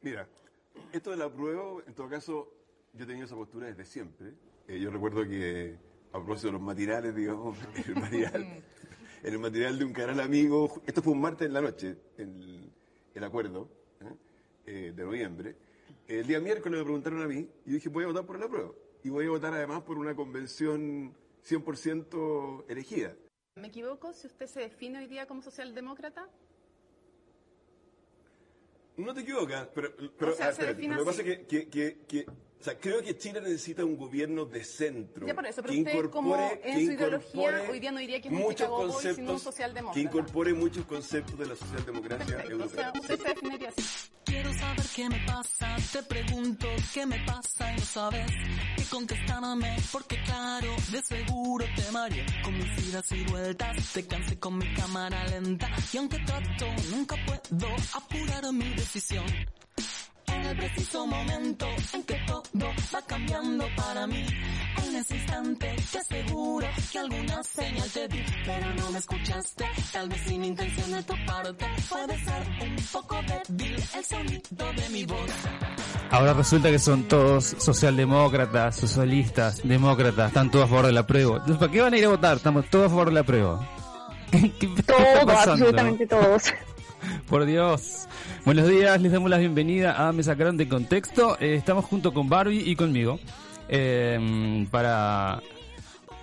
Mira, esto de la prueba, en todo caso, yo he tenido esa postura desde siempre. Eh, yo recuerdo que, a propósito de los matinales, digamos, el material, en el material de un canal amigo, esto fue un martes en la noche, el, el acuerdo ¿eh? Eh, de noviembre. El día miércoles me preguntaron a mí y dije, voy a votar por la prueba. Y voy a votar además por una convención 100% elegida. ¿Me equivoco si usted se define hoy día como socialdemócrata? No te equivocas, pero, pero O sea, ah, se lo que pasa es que, que, que, que- o sea, creo que Chile necesita un gobierno de centro. Ya por eso, pero que usted como incorpore- en que su ideología hoy día no diría que es un muchos pedagogo y sino un conceptos, socialdemócrata. Que incorpore muchos conceptos de la socialdemocracia Perfecto, o sea, europea. usted se definiría así. Quiero saber qué me pasa, te pregunto qué me pasa y no sabes qué contestarme, porque claro, de seguro te mareé con mis idas y vueltas, te cansé con mi cámara lenta y aunque trato, nunca puedo apurar mi decisión. En el preciso momento en que todo va cambiando para mí, en ese instante te aseguro que alguna señal te di, pero no me escuchaste, tal vez sin intención de tu parte, puede ser un poco débil el sonido de mi voz. Ahora resulta que son todos socialdemócratas, socialistas, demócratas, están todos a favor de la prueba. ¿para qué van a ir a votar? Estamos todos a favor de la prueba. ¿Qué, Todos, absolutamente todos. Por Dios. Buenos días, les damos la bienvenida a Me Sacaron de Contexto. Eh, estamos junto con Barbie y conmigo eh, para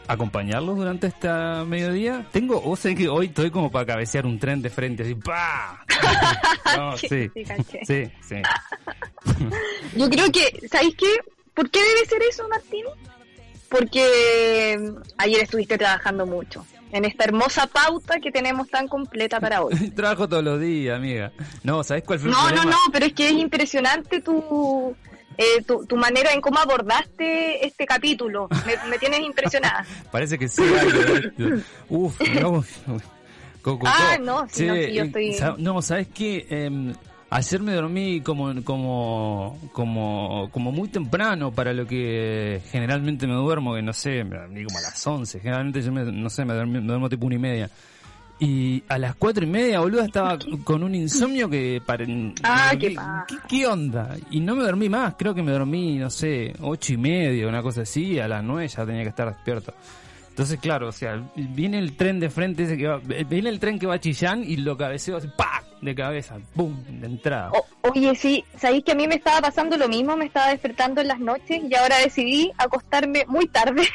acompañarlos durante esta mediodía. Tengo, o sea que hoy estoy como para cabecear un tren de frente, así, ¡pa! No, Sí, sí, sí. Yo creo que, ¿sabéis qué? ¿Por qué debe ser eso, Martín? Porque mm, ayer estuviste trabajando mucho en esta hermosa pauta que tenemos tan completa para hoy. Trabajo todos los días, amiga. No, ¿sabes cuál fue el No, no, problema? no, pero es que es impresionante tu, eh, tu, tu manera en cómo abordaste este capítulo. Me, me tienes impresionada. Parece que sí. Uf, no. Ah, no, sí, no, sí, yo eh, estoy- No, ¿sabes qué? Em, ayer me dormí como, como, como, como muy temprano para lo que generalmente me duermo, que no sé, me dormí como a las 11. Generalmente yo, me, no sé, me, duermo tipo una y media. Y a las cuatro y media, boludo, estaba con un insomnio que... Para, Ah, ¿qué, qué qué, qué onda? Y no me dormí más, creo que me dormí, no sé, ocho y media, una cosa así, a las nueve ya tenía que estar despierto. Entonces, claro, o sea, viene el tren de frente ese que va, viene el tren que va a Chillán y lo cabeceo así, ¡pac! De cabeza, ¡pum! de entrada. Oye, sí, sabéis que a mí me estaba pasando lo mismo, me estaba despertando en las noches y ahora decidí acostarme muy tarde.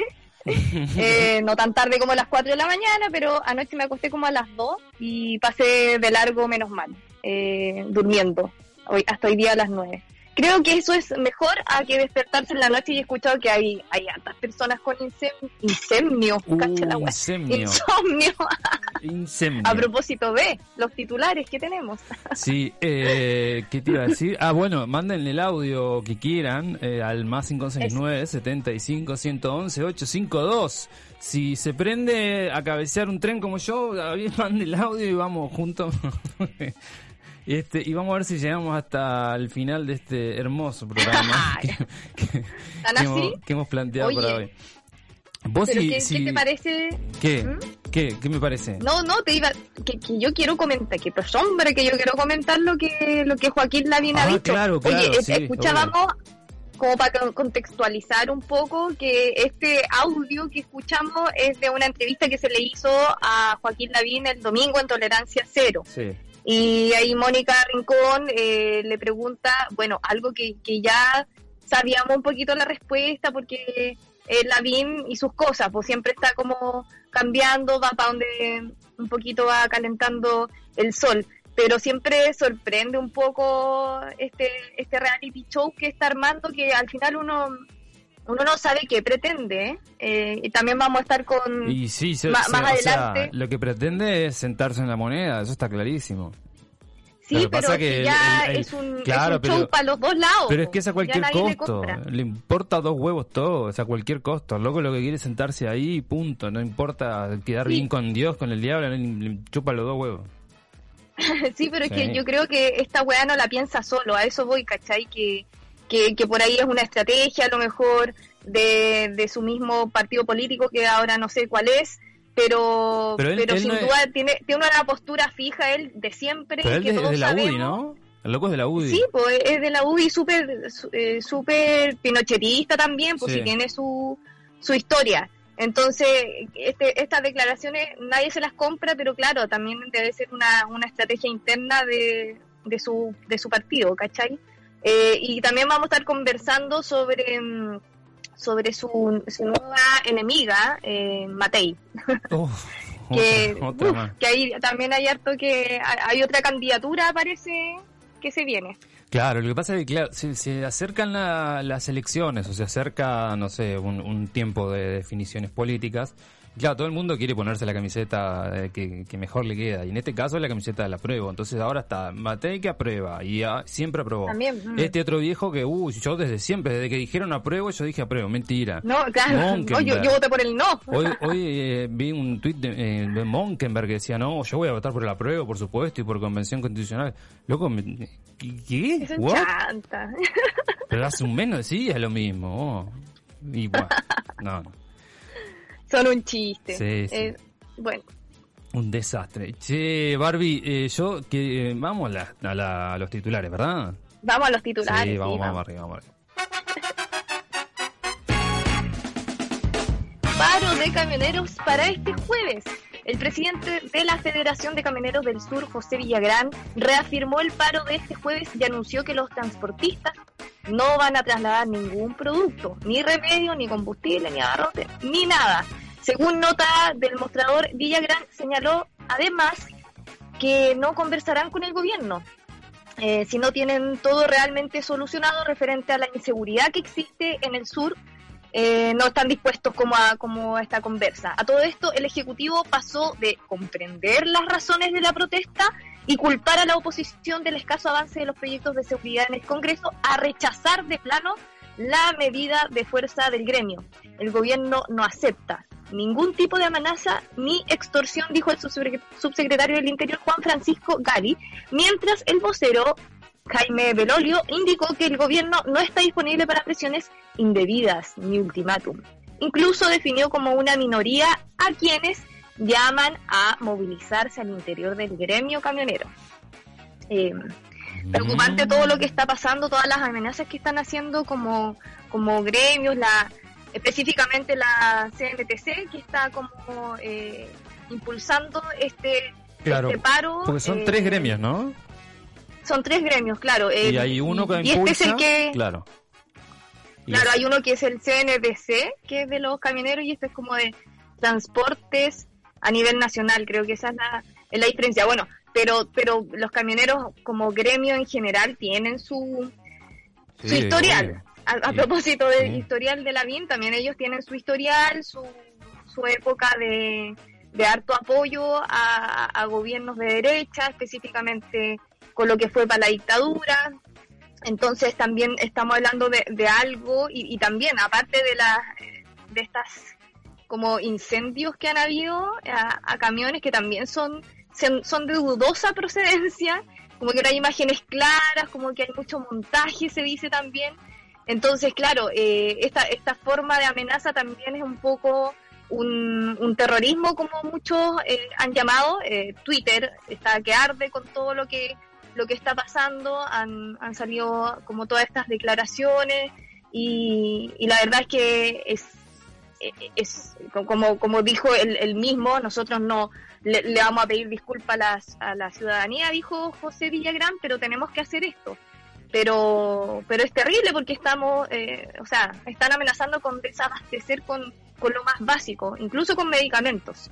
Eh, no tan tarde como a las 4 de la mañana, pero anoche me acosté como a las 2 y pasé de largo menos mal, eh, durmiendo, hoy, hasta hoy día a las 9. Creo que eso es mejor a que despertarse en la noche y he escuchado que hay, hay hartas personas con insem- insomnio, Uh, la wea. insomnio. insomnio. Insomnio. a propósito de los titulares que tenemos. Sí, eh, ¿qué te iba a decir? Ah, bueno, manden el audio que quieran eh, al más 569 75 111 852. Si se prende a cabecear un tren como yo, David, mande el audio y vamos juntos. Este, y vamos a ver si llegamos hasta el final de este hermoso programa que, que- ¿Tan que hemos, que hemos planteado Oye, para hoy. Vos Pero ¿qué, sí- ¿qué te parece? ¿Qué? ¿Mm? ¿Qué? ¿Qué me parece? No, no, te iba que, que yo quiero comentar, que pues hombre, que yo quiero comentar lo que lo que Joaquín Lavín ha Ah, dicho. claro, claro, Oye, sí, escuchábamos como para con- contextualizar un poco que este audio que escuchamos es de una entrevista que se le hizo a Joaquín Lavín el domingo en Tolerancia Cero. Sí. Y ahí Mónica Rincón eh, le pregunta, bueno, algo que, que ya sabíamos un poquito la respuesta porque eh, Lavín y sus cosas, pues siempre está como cambiando, va para donde un poquito va calentando el sol. Pero siempre sorprende un poco este, este reality show que está armando, que al final uno uno no sabe qué pretende. ¿eh? Y también vamos a estar con... Y sí, se- se- más o sea, adelante. lo que pretende es sentarse en la moneda, eso está clarísimo. sí, pero pasa que que el- ya el- el- es un, claro, es un show pero- para los dos lados. Pero es que es a cualquier le costo, le, importa dos huevos todo, es a cualquier costo. El loco lo que quiere es sentarse ahí y punto, no importa quedar Sí. bien con Dios, con el diablo, le, le chupa los dos huevos. Sí, pero es que yo creo que esta weá no la piensa solo, a eso voy, ¿cachai? Que, que, que por ahí es una estrategia a lo mejor de, de su mismo partido político, que ahora no sé cuál es, pero, Pero pero, él- él sin no es- duda tiene, tiene una postura fija él de siempre, Pero él que es todos de la UDI, sabemos. ¿no? El loco es de la UDI. Sí, pues es de la UDI súper su- eh, pinochetista también, pues Sí. si tiene su, su historia. Entonces, este, estas declaraciones nadie se las compra, pero claro, también debe ser una, una estrategia interna de, de, su, de su partido, ¿cachai? Eh, y también vamos a estar conversando sobre, mm, sobre su, su nueva enemiga, eh, Matei Uf, que, otra, que ahí también hay harto que hay otra candidatura parece que se viene Claro, lo que pasa es que claro, se, se acercan la- las elecciones o se acerca, no sé, un, un tiempo de definiciones políticas. Claro, todo el mundo quiere ponerse la camiseta eh, que, que mejor le queda. Y en este caso es la camiseta de la prueba. Entonces ahora está Matei que aprueba y siempre aprobó. También, mm. Este otro viejo que, uh, yo desde siempre, desde que dijeron apruebo, yo dije apruebo. Mentira. no claro no, yo, voté por el no Hoy, hoy eh, vi un tuit de, eh, de Monkenberg que decía, no, yo voy a votar por el apruebo, por supuesto, y por convención constitucional. Loco, me- ¿qué? es un What? chanta Pero hace un mes no decías lo mismo. oh. Y bueno, no, no, son un chiste Sí, sí. Eh, bueno un desastre. Che, Barbie, eh, yo, que eh, vamos a, la- a la- a los titulares, ¿verdad? vamos a los titulares sí, sí, vamos, vamos vamos. arriba, vamos arriba. paro de camioneros para este jueves. El presidente de la Federación de Camioneros del Sur, José Villagrán, reafirmó el paro de este jueves y anunció que los transportistas no van a trasladar ningún producto, ni remedio, ni combustible, ni abarrote, ni nada. Según nota del mostrador, Villagrán señaló además que no conversarán con el gobierno eh, si no tienen todo realmente solucionado referente a la inseguridad que existe en el sur eh, no están dispuestos como a, como a esta conversa. A todo esto, el Ejecutivo pasó de comprender las razones de la protesta y culpar a la oposición del escaso avance de los proyectos de seguridad en el Congreso a rechazar de plano la medida de fuerza del gremio. El gobierno no acepta ningún tipo de amenaza ni extorsión, dijo el subsecre- subsecretario del Interior Juan Francisco Gali, mientras el vocero Jaime Belolio indicó que el gobierno no está disponible para presiones indebidas ni ultimátum. Incluso definió como una minoría a quienes llaman a movilizarse al interior del gremio camionero. Eh, preocupante todo lo que está pasando, todas las amenazas que están haciendo como, como gremios, la específicamente la CMTC que está como eh, impulsando este, Claro, este paro. porque son eh, tres gremios, ¿no? Son tres gremios, claro. y eh, hay uno que y este es el que, claro. Y claro, hay uno que es el CNBC, que es de los camioneros, y este es como de transportes a nivel nacional. Creo que esa es la, es la diferencia. Bueno, pero pero los camioneros como gremio en general tienen su, su historial. A, a Sí. propósito del Sí. historial de la BIM, también ellos tienen su historial, su, su época de, de harto apoyo a, a gobiernos de derecha, específicamente con lo que fue para la dictadura. Entonces también estamos hablando de, de algo y, y también aparte de las de estas como incendios que han habido a, camiones que también son son de dudosa procedencia, como que no hay imágenes claras, como que hay mucho montaje, se dice también. Entonces, claro, eh, esta, esta forma de amenaza también es un poco un, un terrorismo, como muchos eh, han llamado. Eh, Twitter está que arde con todo lo que lo que está pasando, han, han salido como todas estas declaraciones y, y la verdad es que es, es como, como dijo él, él mismo, nosotros no le, vamos a pedir disculpas a, las- a la ciudadanía, dijo José Villagrán, pero tenemos que hacer esto. Pero, pero es terrible porque estamos, eh, o sea, están amenazando con desabastecer con, con lo más básico, incluso con medicamentos.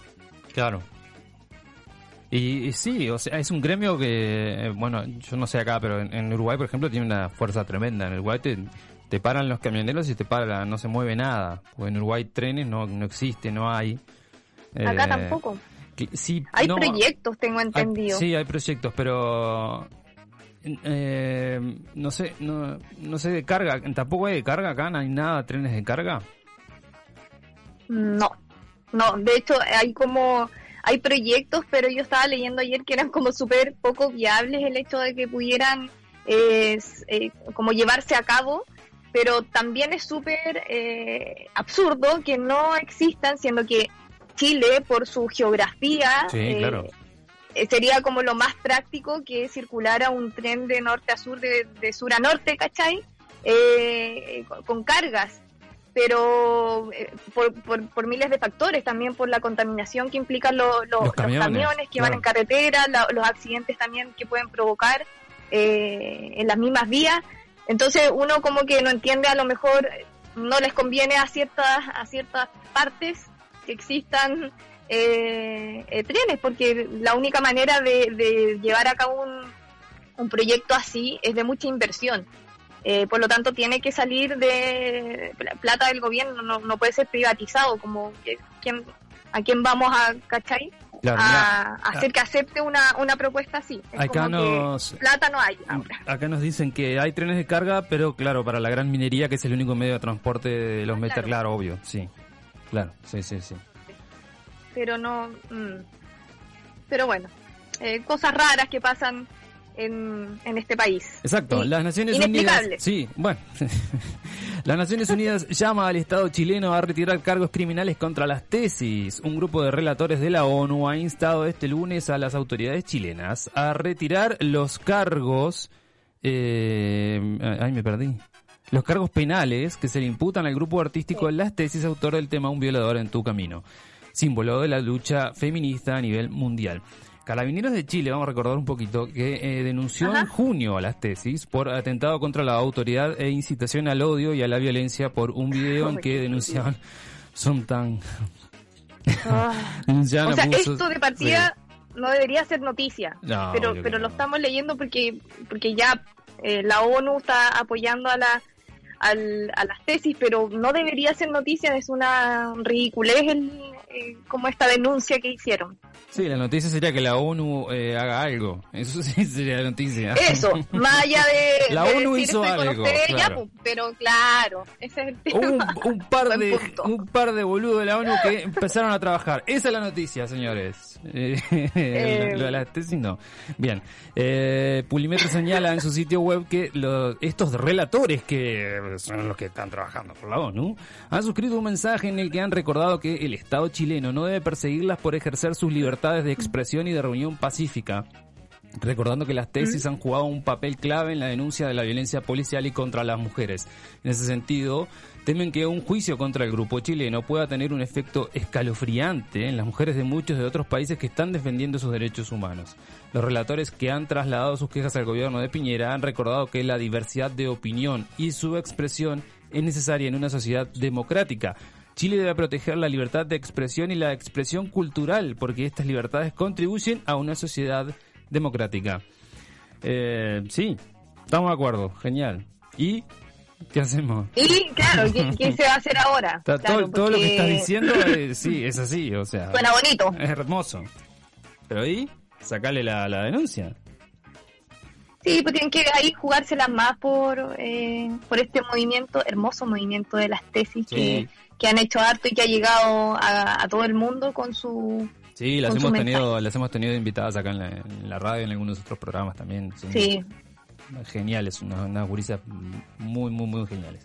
Claro. Y, y sí, o sea, es un gremio que, eh, bueno, yo no sé acá, pero en, en Uruguay, por ejemplo, tiene una fuerza tremenda. En Uruguay te, te paran los camioneros y te para, no se mueve nada. Porque en Uruguay trenes no, no existe, no hay. Acá Eh, tampoco. que- sí, Hay no, proyectos, tengo hay- entendido. sí, hay proyectos, pero eh, no sé, no, no sé de carga, tampoco hay de carga acá, no hay nada, trenes de carga. No, no, de hecho hay como, hay proyectos, pero yo estaba leyendo ayer que eran como súper poco viables el hecho de que pudieran eh, eh, como llevarse a cabo, pero también es súper eh, absurdo que no existan, siendo que Chile, por su geografía, Sí, eh, claro. eh, sería como lo más práctico que circulara un tren de norte a sur, de, de sur a norte, ¿cachai? Eh, con, cargas, pero eh, por, por, por miles de factores, también por la contaminación que implican lo- lo- Los los, camiones, camiones, que van en carretera, la- los accidentes también que pueden provocar eh, en las mismas vías. Entonces uno como que no entiende, a lo mejor no les conviene a ciertas, a ciertas partes que existan eh, eh, trenes, porque la única manera de, de llevar a cabo un, un proyecto así es de mucha inversión. Eh, por lo tanto, tiene que salir de pla- plata del gobierno, no, no puede ser privatizado, como que, ¿quién, a quién vamos a, ¿cachai? Claro, a, hacer que acepte una, una propuesta así. Es Acá como que nos- plata no hay ahora. Acá nos dicen que hay trenes de carga, pero claro, para la gran minería, que es el único medio de transporte de los Ah, metas, claro. claro, obvio, sí. Claro, sí, sí, sí. pero no. mm. Pero bueno, eh, cosas raras que pasan en, en este país. Exacto, Sí, las Naciones Unidas. Sí, bueno. las Naciones Unidas llama al Estado chileno a retirar cargos criminales contra las tesis. Un grupo de relatores de la ONU ha instado este lunes a las autoridades chilenas a retirar los cargos. Eh, ay, me perdí. Los cargos penales que se le imputan al grupo artístico Las Tesis, autor del tema Un violador en tu camino, símbolo de la lucha feminista a nivel mundial. Carabineros de Chile, vamos a recordar un poquito, que eh, denunció Ajá. en junio a las tesis por atentado contra la autoridad e incitación al odio y a la violencia por un video en que denunciaban son tan Ah. O sea, abusos- esto de partida no debería ser noticia, No, pero pero lo estamos leyendo porque porque ya eh, la ONU está apoyando a la al- a las tesis, pero no debería ser noticia, es una ridiculez el, eh, como esta denuncia que hicieron. Sí, la noticia sería que la ONU eh, haga algo. Eso sí sería la noticia. Eso, más allá de, La de ONU decir hizo algo, claro. pues, pero claro, ese es el Hubo un, tema. un par de un par de boludos de la ONU que empezaron a trabajar. Esa es la noticia, señores. Eh, lo de las tesis no. Bien. Eh, Pulimetro señala en su sitio web que los- estos relatores que son los que están trabajando por la ONU han suscrito un mensaje en el que han recordado que el Estado chileno no debe perseguirlas por ejercer sus libertades de expresión y de reunión pacífica recordando que las tesis han jugado un papel clave en la denuncia de la violencia policial y contra las mujeres. En ese sentido, temen que un juicio contra el grupo chileno pueda tener un efecto escalofriante en las mujeres de muchos de otros países que están defendiendo sus derechos humanos. Los relatores que han trasladado sus quejas al gobierno de Piñera han recordado que la diversidad de opinión y su expresión es necesaria en una sociedad democrática. Chile debe proteger la libertad de expresión y la expresión cultural, porque estas libertades contribuyen a una sociedad democrática. Eh, sí, estamos de acuerdo, genial. ¿Y qué hacemos? Y claro, ¿qué, qué se va a hacer ahora? Está- Claro, todo, todo lo que estás diciendo, eh, sí, es así, o sea, Suena bonito. es hermoso. Pero ahí, sacale la, la denuncia. Sí, pues tienen que ahí jugárselas más por, eh, por este movimiento, hermoso movimiento de las tesis Sí. que, que han hecho harto y que ha llegado a, a todo el mundo con su... Sí, las hemos tenido, las hemos tenido invitadas acá en la, en la radio, en algunos otros programas también. Son Sí, Geniales, unas, unas gurisas muy, muy, muy geniales.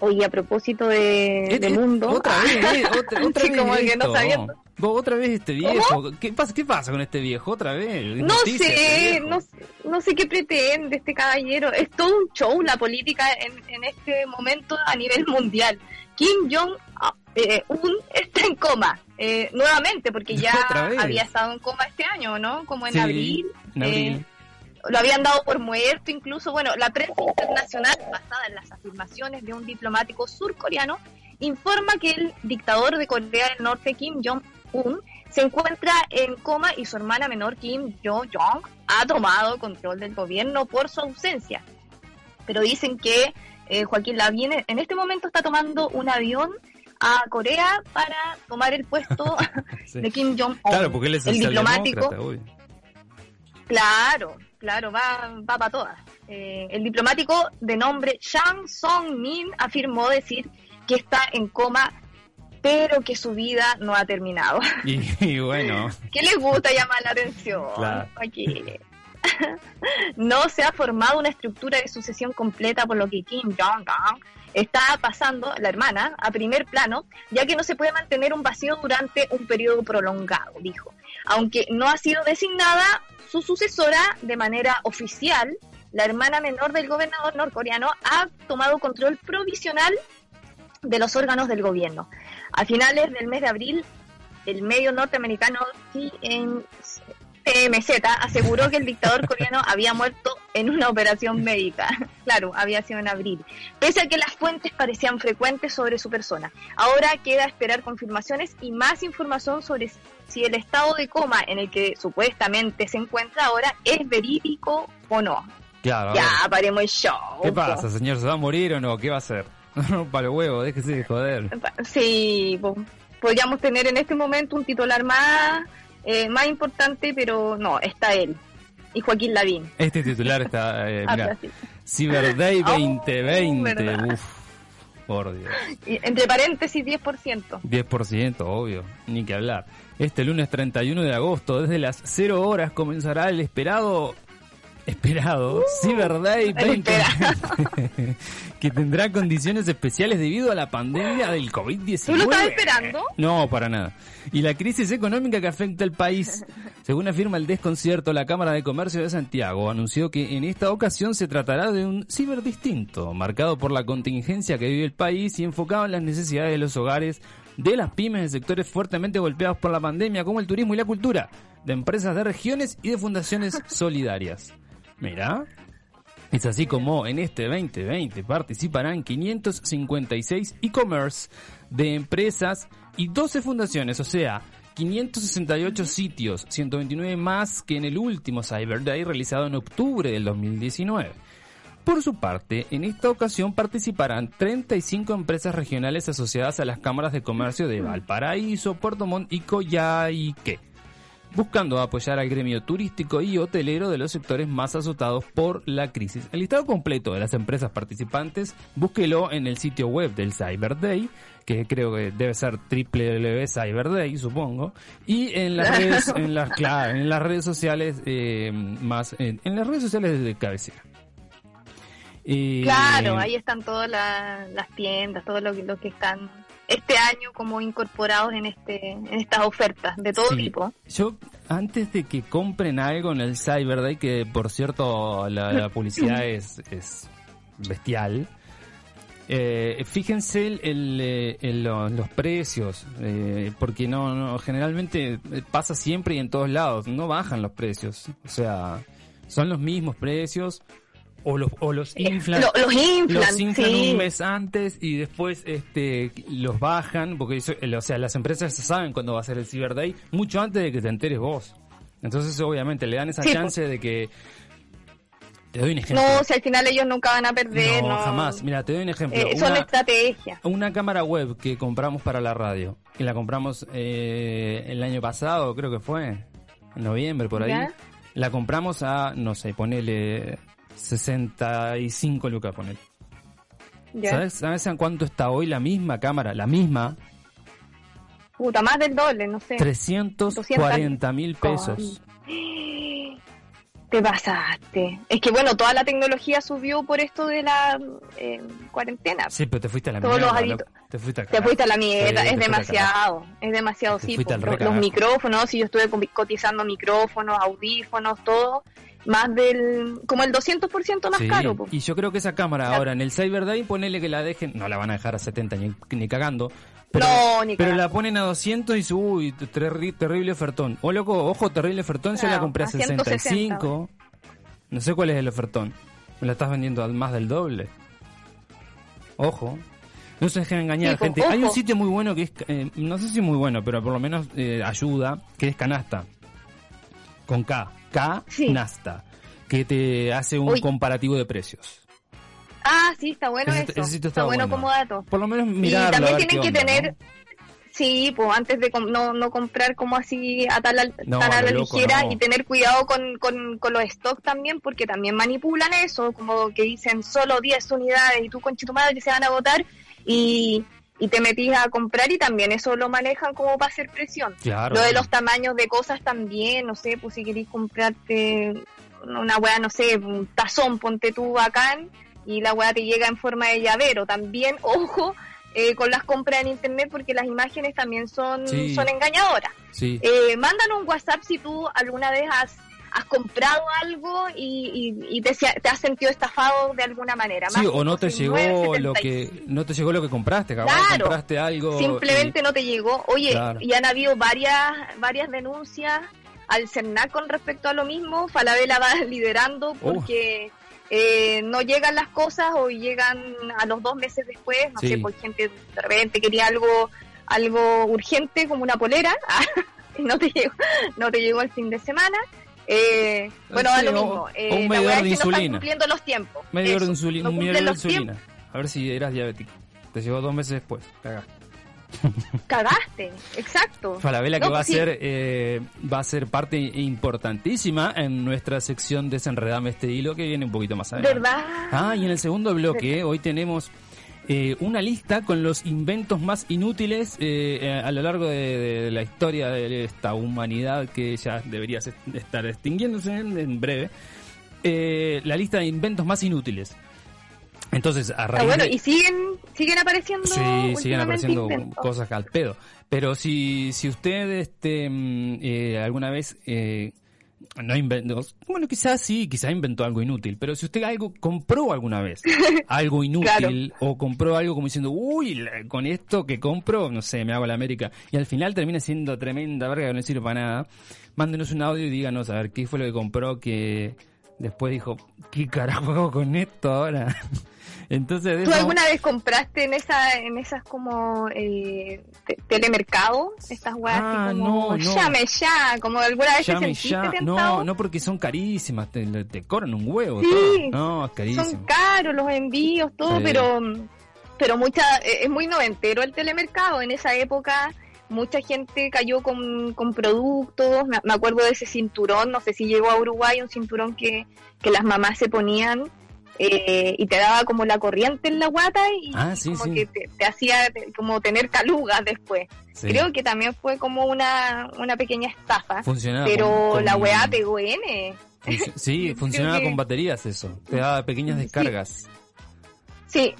oye, a propósito de, Eh, de eh, mundo... Otra vez, eh, otra, otra Sí, vez. como que no sabiendo. Vos, otra vez este viejo. ¿Qué pasa, ¿Qué pasa con este viejo? Otra vez. Es No este sé, no, no sé qué pretende este caballero. Es todo un show la política en, en este momento a nivel mundial. Kim Jong-un está en coma, eh, nuevamente, porque ya había estado en coma este año, ¿no? Como en Sí, abril. en eh, abril. Lo habían dado por muerto incluso. Bueno, la prensa internacional, basada en las afirmaciones de un diplomático surcoreano, informa que el dictador de Corea del Norte, Kim Jong-un, se encuentra en coma y su hermana menor, Kim Jo-jong, ha tomado control del gobierno por su ausencia. Pero dicen que eh, Joaquín Lavín en este momento está tomando un avión a Corea para tomar el puesto Sí. de Kim Jong-un. Claro, porque él es el diplomático. Claro, claro, va, va para todas. Eh, el diplomático de nombre Shang Song-min afirmó decir que está en coma, pero que su vida no ha terminado. Y, y bueno, ¿Qué les gusta llamar la atención? Claro. Aquí. no se ha formado una estructura de sucesión completa, por lo que Kim Jong-un está pasando, la hermana, a primer plano, ya que no se puede mantener un vacío durante un periodo prolongado, dijo. Aunque no ha sido designada su sucesora de manera oficial, la hermana menor del gobernador norcoreano ha tomado control provisional de los órganos del gobierno. A finales del mes de abril, el medio norteamericano TMZ aseguró que el dictador coreano había muerto en una operación médica. claro, había sido en abril. Pese a que las fuentes parecían frecuentes sobre su persona. Ahora queda esperar confirmaciones y más información sobre si el estado de coma en el que supuestamente se encuentra ahora es verídico o no. Claro. Ya, paremos el show. ¿Qué pasa, señor? ¿Se va a morir o no? ¿Qué va a hacer? No, para huevo, déjese de joder. Sí, podríamos tener en este momento un titular más, eh, más importante, pero no, está él. Y Joaquín Lavín. Este titular está, eh, mira, Cyber Day 2020, uff, por Dios. Y, entre paréntesis, 10%. 10%, obvio, ni que hablar. Este lunes 31 de agosto, desde las 0 horas, comenzará el esperado esperado, sí, verdad, y que tendrá condiciones especiales debido a la pandemia del COVID-19. ¿Tú lo estás esperando? No, para nada. Y la crisis económica que afecta al país. Según afirma el desconcierto, la Cámara de Comercio de Santiago anunció que en esta ocasión se tratará de un ciber distinto, marcado por la contingencia que vive el país y enfocado en las necesidades de los hogares de las pymes de sectores fuertemente golpeados por la pandemia, como el turismo y la cultura, de empresas de regiones y de fundaciones solidarias. Mira. Es así como en este 2020 participarán 556 e-commerce de empresas y 12 fundaciones, o sea, 568 sitios, 129 más que en el último Cyber Day realizado en octubre del 2019. Por su parte, en esta ocasión participarán 35 empresas regionales asociadas a las cámaras de comercio de Valparaíso, Puerto Montt y Coyhaique buscando apoyar al gremio turístico y hotelero de los sectores más azotados por la crisis. El listado completo de las empresas participantes, búsquelo en el sitio web del Cyber Day, que creo que debe ser Day, supongo, y en las redes, en las, claro, en las redes sociales eh, más, en, las redes sociales de cabecera. claro, ahí están todas las tiendas, todo lo, lo que están este año como incorporados en este en estas ofertas de todo tipo. Yo antes de que compren algo en el Cyber Day, que por cierto la, publicidad es, es bestial, eh, fíjense el, eh, los, precios, eh, porque no, no, generalmente pasa siempre y en todos lados, no bajan los precios, o sea, son los mismos precios o los, o los inflan, los inflan, un mes antes y después este los bajan, porque o sea, las empresas saben cuándo va a ser el Cyber Day, mucho antes de que te enteres vos. Entonces, obviamente, le dan esa chance de que... Te doy un ejemplo. No, si al final ellos nunca van a perder. No, jamás. Mira, te doy un ejemplo. Eh, son estrategias. Una cámara web que compramos para la radio, que la compramos eh, el año pasado, creo que fue, en noviembre, por ahí. La compramos a, no sé, ponele 65 lucas, poner. ¿Sabes, ¿Sabes en cuánto está hoy la misma cámara? La misma. Puta, más del doble, no sé. 340 mil pesos. Te pasaste. Es que bueno, toda la tecnología subió por esto de la eh, cuarentena. Sí, pero te fuiste a la mierda. te, fuiste a, la mierda. es demasiado. Es demasiado, sí. los, micrófonos, si yo estuve cotizando micrófonos, audífonos, todo más del como el 200% más caro. Y yo creo que esa cámara ahora en el Cyber Day ponele que la dejen, no la van a dejar a 70 ni, cagando. Pero, no, ni pero la ponen a 200 y su uy, terrible ofertón. O loco, ojo, terrible ofertón, yo la compré a 65. No sé cuál es el ofertón. Me la estás vendiendo a más del doble. Ojo. No se dejen engañar, gente. Hay un sitio muy bueno que es, eh, no sé si muy bueno, pero por lo menos eh, ayuda, que es Canasta. Con K. Canasta, que te hace un comparativo de precios. Ah, sí, está bueno eso. está, bueno, como dato. Por lo menos mirar. Y también tienen que tener, sí, pues antes de no, no comprar como así a tal, a la ligera y tener cuidado con, con, con los stocks también, porque también manipulan eso, como que dicen solo 10 unidades y tú con tu madre se van a votar y y te metís a comprar y también eso lo manejan como para hacer presión. Claro. Lo de los tamaños de cosas también, no sé, pues si queréis comprarte una weá, no sé, un tazón, ponte tú bacán, y la weá te llega en forma de llavero. También, ojo, eh, con las compras en internet porque las imágenes también son, Sí. son engañadoras. Sí. Eh, mándanos un WhatsApp si tú alguna vez has, has comprado algo y, y- y te, has sentido estafado de alguna manera. Sí, Más o no te llegó 569, lo que no te llegó lo que compraste, capaz Claro. compraste algo Simplemente y- no te llegó. Oye, Claro. y han habido varias, varias denuncias al CERNAC con respecto a lo mismo. Falabella va liderando Oh. porque eh, no llegan las cosas o llegan a los dos meses después. No Sí. sé, por gente de repente quería algo algo urgente como una polera y no te llegó, no te llegó el fin de semana. Eh, bueno, Sí, da lo mismo. o Eh, un medidor de no insulina. cumpliendo los tiempos. medidor de insulina, no un medidor de insulina. A ver si eras diabético. Te llegó dos meses después. Cagaste. Cagaste, exacto. Falabella que No, va a ser eh, va a ser parte importantísima en nuestra sección Desenredame este hilo que viene un poquito más adelante. ¿Verdad? Ah, y en el segundo bloque hoy tenemos eh, una lista con los inventos más inútiles eh, eh, a lo largo de, de la historia de esta humanidad que ya debería estar extinguiéndose en, en breve. Eh, la lista de inventos más inútiles. Entonces, a Ah, raíz bueno, de- y siguen siguen apareciendo Sí, siguen apareciendo inventos. cosas al pedo. Pero si, si usted este, mm, alguna vez no inventó, bueno, quizás sí, quizás inventó algo inútil, pero si usted algo compró alguna vez algo inútil o compró algo como diciendo, uy, con esto que compro, no sé, me hago la América, y al final termina siendo tremenda verga que no sirve para nada, mándenos un audio y díganos a ver qué fue lo que compró que después dijo, ¿qué carajo hago con esto ahora? Entonces, ¿Tú eso- alguna vez compraste en esa en esas como eh, te- telemercado? Estas weas Ah, así como no, no. llame ya, como alguna vez Llame te sentiste ya. No, no porque son carísimas, te, te cobran un huevo. Sí. todo. No, es Son carísimo. caros los envíos, todo, Sí. pero pero mucha eh, es muy noventero el telemercado. En esa época mucha gente cayó con, con productos. Me, me acuerdo de ese cinturón, no sé si llegó a Uruguay, un cinturón que, que las mamás se ponían eh, y te daba como la corriente en la guata y Ah, sí, como sí. que te, te hacía como tener calugas después. Sí. Creo que también fue como una, una pequeña estafa. Funcionaba pero con- con- la weá pegó N. func- Sí, funcionaba que- con baterías eso. Te daba pequeñas descargas. Sí,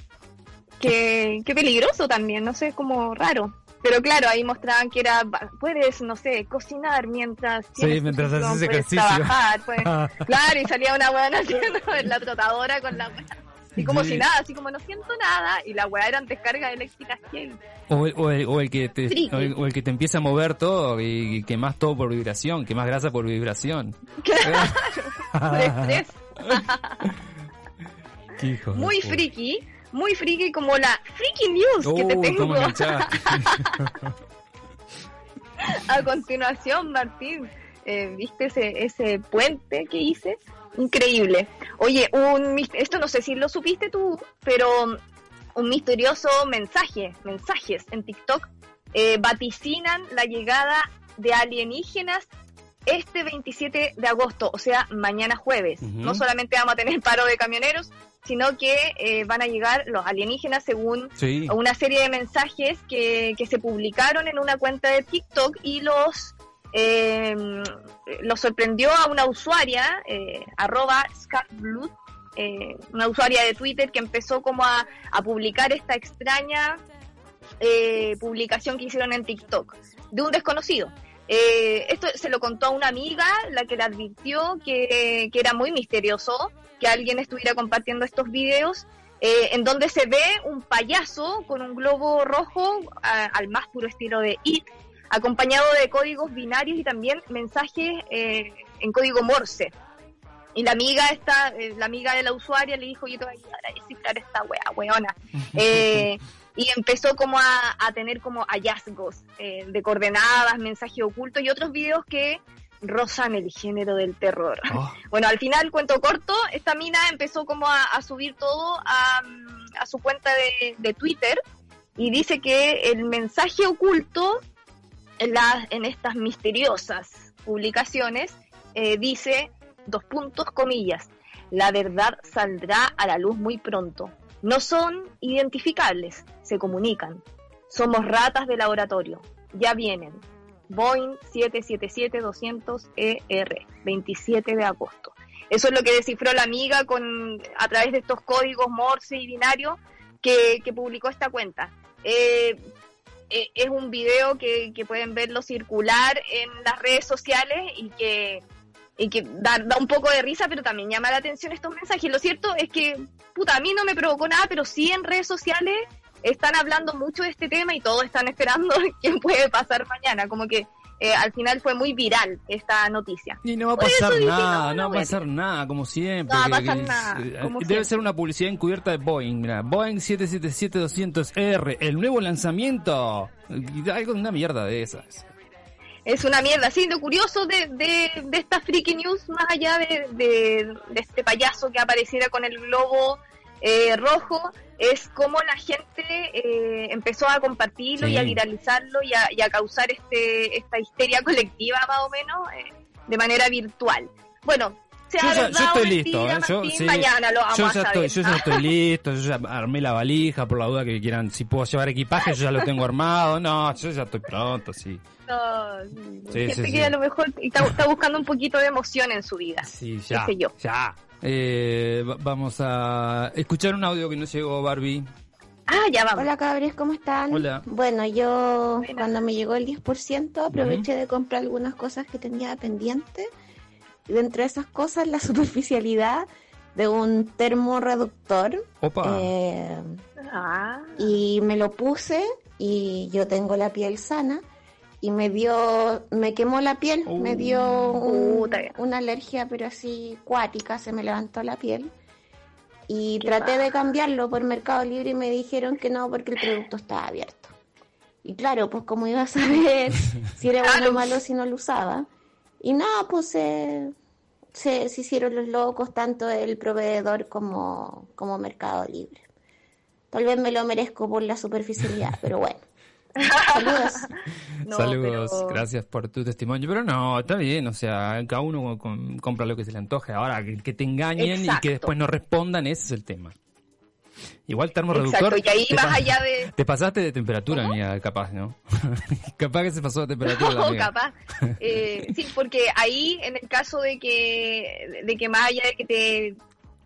qué, qué peligroso también, no sé, es como raro. Pero claro, ahí mostraban que era, puedes, no sé, cocinar mientras... Sí, mientras haces puedes ejercicio. Trabajar, pues. claro, y salía una weá haciendo en la trotadora con la weá. Y como Sí. si nada, así como no siento nada, y la weá eran descargas eléctricas que... O el, o el- o el que te, o el, o el que te empieza a mover todo y, y quemás todo por vibración, quemás grasa por vibración. por estrés. Qué hijo de Muy friki, muy friki como la friki news que te Oh, tengo a continuación, Martín. Eh, ¿Viste ese, ese puente que hice? Increíble. Oye, un, esto no sé si lo supiste tú, pero un misterioso mensaje, mensajes en TikTok eh, vaticinan la llegada de alienígenas este 27 de agosto, o sea, mañana jueves. No solamente vamos a tener paro de camioneros, sino que eh, van a llegar los alienígenas según Sí. una serie de mensajes que, que se publicaron en una cuenta de TikTok y los eh, los sorprendió a una usuaria, eh, arroba eh, una usuaria de Twitter que empezó como a, a publicar esta extraña eh, publicación que hicieron en TikTok de un desconocido. Eh, esto se lo contó a una amiga, la que le advirtió que, que era muy misterioso que alguien estuviera compartiendo estos videos, eh, en donde se ve un payaso con un globo rojo a- al más puro estilo de IT, acompañado de códigos binarios y también mensajes eh, en código Morse. Y la amiga esta, eh, la amiga de la usuaria le dijo, yo te voy a ayudar a descifrar esta wea, weona. Y empezó como a, a tener como hallazgos eh, de coordenadas, mensajes ocultos y otros videos que rozan el género del terror. Oh, Bueno, al final, cuento corto, esta mina empezó como a, a subir todo a, a su cuenta de, de Twitter y dice que el mensaje oculto en, la- en estas misteriosas publicaciones eh, dice, dos puntos, comillas, la verdad saldrá a la luz muy pronto. No son identificables, se comunican. Somos ratas de laboratorio. Ya vienen. Boeing 777-200ER, 27 de agosto. Eso es lo que descifró la amiga con a través de estos códigos Morse y binarios que, que publicó esta cuenta. Eh, eh, es un video que, que pueden verlo circular en las redes sociales y que, y que da, da un poco de risa, pero también llama la atención estos mensajes. Lo cierto es que, puta, a mí no me provocó nada, pero sí en redes sociales están hablando mucho de este tema y todos están esperando qué puede pasar mañana. Como que eh, al final fue muy viral esta noticia. Y no va a pasar dije, nada, no, va a pasar nada, como siempre. No va a pasar que- nada, eh, como Debe siempre. ser una publicidad encubierta de Boeing, mira, Boeing 777-200R, el nuevo lanzamiento. Algo una mierda de esas. Es una mierda. Sí, lo curioso de, de, de esta freaky news, más allá de, de, de este payaso que apareciera con el globo eh, rojo, es cómo la gente eh, empezó a compartirlo Sí. y a viralizarlo y a, y a causar este esta histeria colectiva, más o menos, eh, de manera virtual. Bueno, sea Yo, ya- verdad yo o estoy mentira, listo, ¿eh? yo, Martín, sí, mañana lo vamos yo a ya saber. estoy, yo ya estoy listo, yo ya armé la valija por la duda que quieran, si puedo llevar equipaje, yo ya lo tengo armado, no, yo ya estoy pronto, sí. No, Sí, gente que a lo mejor está, está buscando un poquito de emoción en su vida. Sí, ya, yo. ya. Eh, va- vamos a escuchar un audio que nos llegó Barbie. Ah, ya vamos. Hola cabres, ¿cómo están? Hola. Bueno, yo cuando me llegó el 10% aproveché de comprar algunas cosas que tenía pendiente. Y dentro de esas cosas, la superficialidad de un termo reductor. Opa. Eh, Ah. y me lo puse y yo tengo la piel sana y me dio, me quemó la piel, Uh. me dio un- Puta. una alergia pero así cuática, se me levantó la piel y traté de cambiarlo por Mercado Libre y me dijeron que no porque el producto estaba abierto. Y claro, pues como iba a saber si era bueno o malo si no lo usaba. Y no, pues se, se, se hicieron los locos tanto el proveedor como, como Mercado Libre. Tal vez me lo merezco por la superficialidad, pero bueno. Saludos. No, Saludos, pero- gracias por tu testimonio. Pero no, está bien, o sea, cada uno com- compra lo que se le antoje. Ahora, que, que te engañen y Exacto. que después no respondan, ese es el tema. Igual Exacto, termorreductor. y ahí te pa- allá de... Te pasaste de temperatura, amiga, capaz, ¿no? capaz que se pasó de temperatura No, capaz. Eh, sí, porque ahí, en el caso de que, de que más allá de que te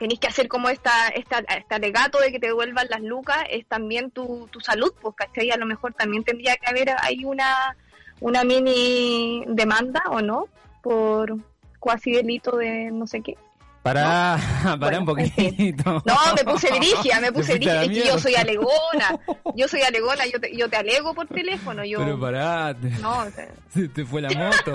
tenés que hacer como esta, esta, este alegato de que te devuelvan las lucas, es también tu, tu salud, pues, ¿cachai? A lo mejor también tendría que haber ahí una, una mini demanda, ¿o no? Por cuasi delito de no sé qué. Pará, pará Bueno, un poquito. No, me puse dirigia, me puse dirigia. Es que yo soy alegona. Yo soy alegona, yo te, yo te alego por teléfono. Yo, Pero pará, te, no, o sea, se te fue la moto.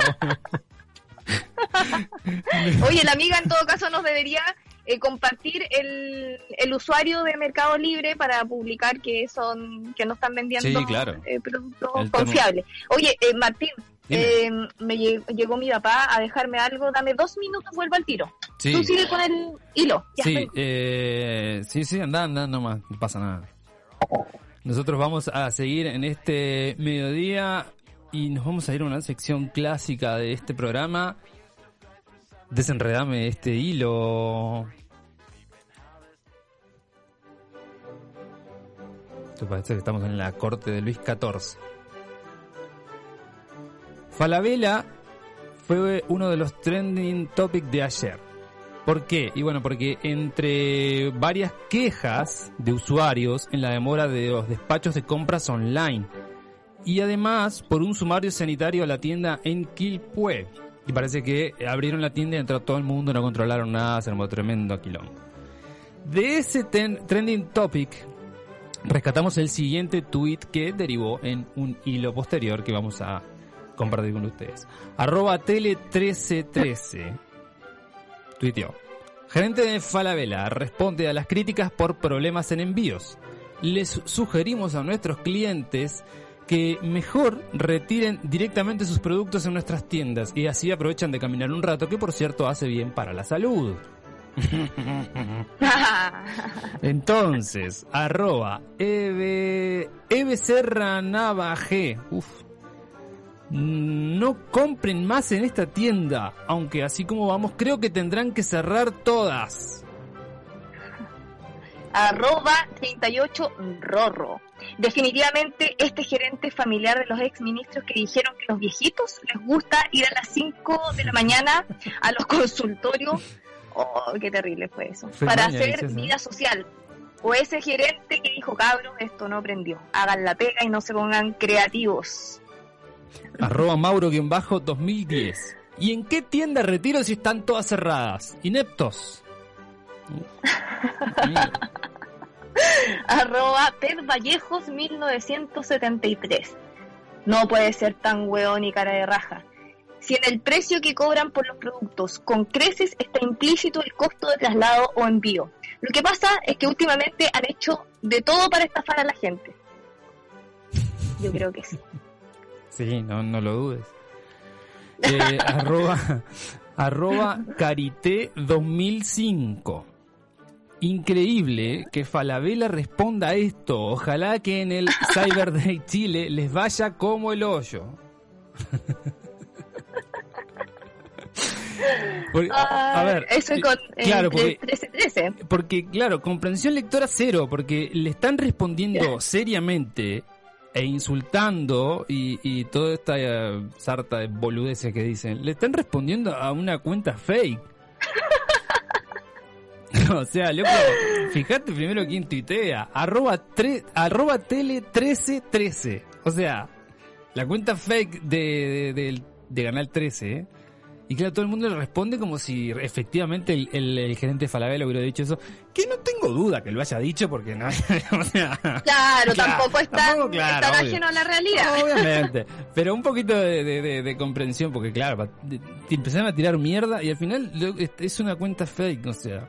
Oye, la amiga en todo caso nos debería eh, compartir el, el usuario de Mercado Libre para publicar que son que no están vendiendo Sí, claro. eh, productos El confiables. Oye, eh, Martín, eh, me lle- llegó mi papá a dejarme algo. Dame dos minutos, vuelvo al tiro. Sí. Tú sigue con el hilo. Ya Sí, eh, sí, sí, anda, anda nomás, no pasa nada. Nosotros vamos a seguir en este mediodía y nos vamos a ir a una sección clásica de este programa. Desenredame este hilo. Esto parece que estamos en la corte de Luis XIV. Falabella fue uno de los trending topics de ayer. ¿Por qué? Y bueno, porque entre varias quejas de usuarios en la demora de los despachos de compras online y además por un sumario sanitario a la tienda en Quilpué. Y parece que abrieron la tienda y entró todo el mundo, no controlaron nada, se armó tremendo quilombo. De ese trending topic rescatamos el siguiente tweet que derivó en un hilo posterior que vamos a compartir con ustedes. Arroba tele1313 tuiteó. Gerente de Falabella responde a las críticas por problemas en envíos. Les sugerimos a nuestros clientes que mejor retiren directamente sus productos en nuestras tiendas y así aprovechan de caminar un rato, que por cierto hace bien para la salud. Entonces, arroba Eve, Eve Serra Nava G. Uf. No compren más en esta tienda, aunque así como vamos creo que tendrán que cerrar todas. arroba 38 Rorro. Definitivamente este gerente familiar de los ex ministros que dijeron que los viejitos les gusta ir a las 5 de la mañana a los consultorios Oh, qué terrible fue eso. Fue Para maña, hacer vida social. O ese gerente que dijo, cabros, esto no prendió. Hagan la pega y no se pongan creativos. Arroba Mauro-2010. ¿Y en qué tienda retiro si están todas cerradas? Ineptos. Arroba Ted Vallejos 1973. No puede ser tan hueón y cara de raja. Si en el precio que cobran por los productos con creces está implícito el costo de traslado o envío. Lo que pasa es que últimamente han hecho de todo para estafar a la gente. Yo creo que sí. Sí, no, no lo dudes. Eh, arroba, arroba Carité 2005. Increíble que Falabella responda a esto. Ojalá que en el Cyber Day Chile les vaya como el hoyo. Porque, a, a ver, Ah, eso eh, con claro, porque 13-13. porque, claro, comprensión lectora cero, porque le están respondiendo seriamente e insultando y, y toda esta eh, sarta de boludeces que dicen, le están respondiendo a una cuenta fake. o sea, loco, fíjate primero quién tuitea, arroba, tre- arroba tele 1313. O sea, la cuenta fake de, de, del- de Canal 13, ¿eh? Y claro, todo el mundo le responde como si efectivamente el, el- el gerente Falabella hubiera dicho eso. Que no tengo duda que lo haya dicho porque no. o sea, Claro, Claro, tampoco es tan, tampoco, claro, es tan obvio. ajeno a la realidad. Obviamente. Pero un poquito de, de- de- de comprensión porque, claro, te empezaron a tirar mierda y al final es una cuenta fake, o sea.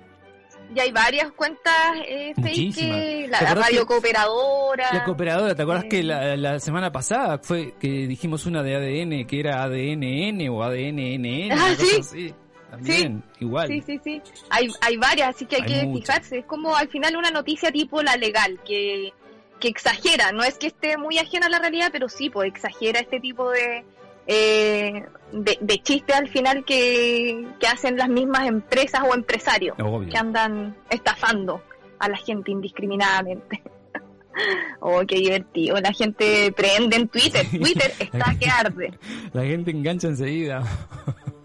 Y hay varias cuentas eh, fake Muchísimas. que ¿Te la, radio que- cooperadora. La cooperadora, ¿te acuerdas eh, que la, la semana pasada fue que dijimos una de ADN que era ADNN o ADNNN? Ah, sí. así? También, igual. Sí, sí, sí. Hay, hay varias, así que hay, Hay que muchas. fijarse. Es como al final una noticia tipo la legal, que, que exagera. No es que esté muy ajena a la realidad, pero sí, pues exagera este tipo de, eh, de, de chistes al final que, que hacen las mismas empresas o empresarios Obvio. que andan estafando a la gente indiscriminadamente. Oh, qué divertido. La gente prende en Twitter. Twitter está que arde. La gente engancha enseguida.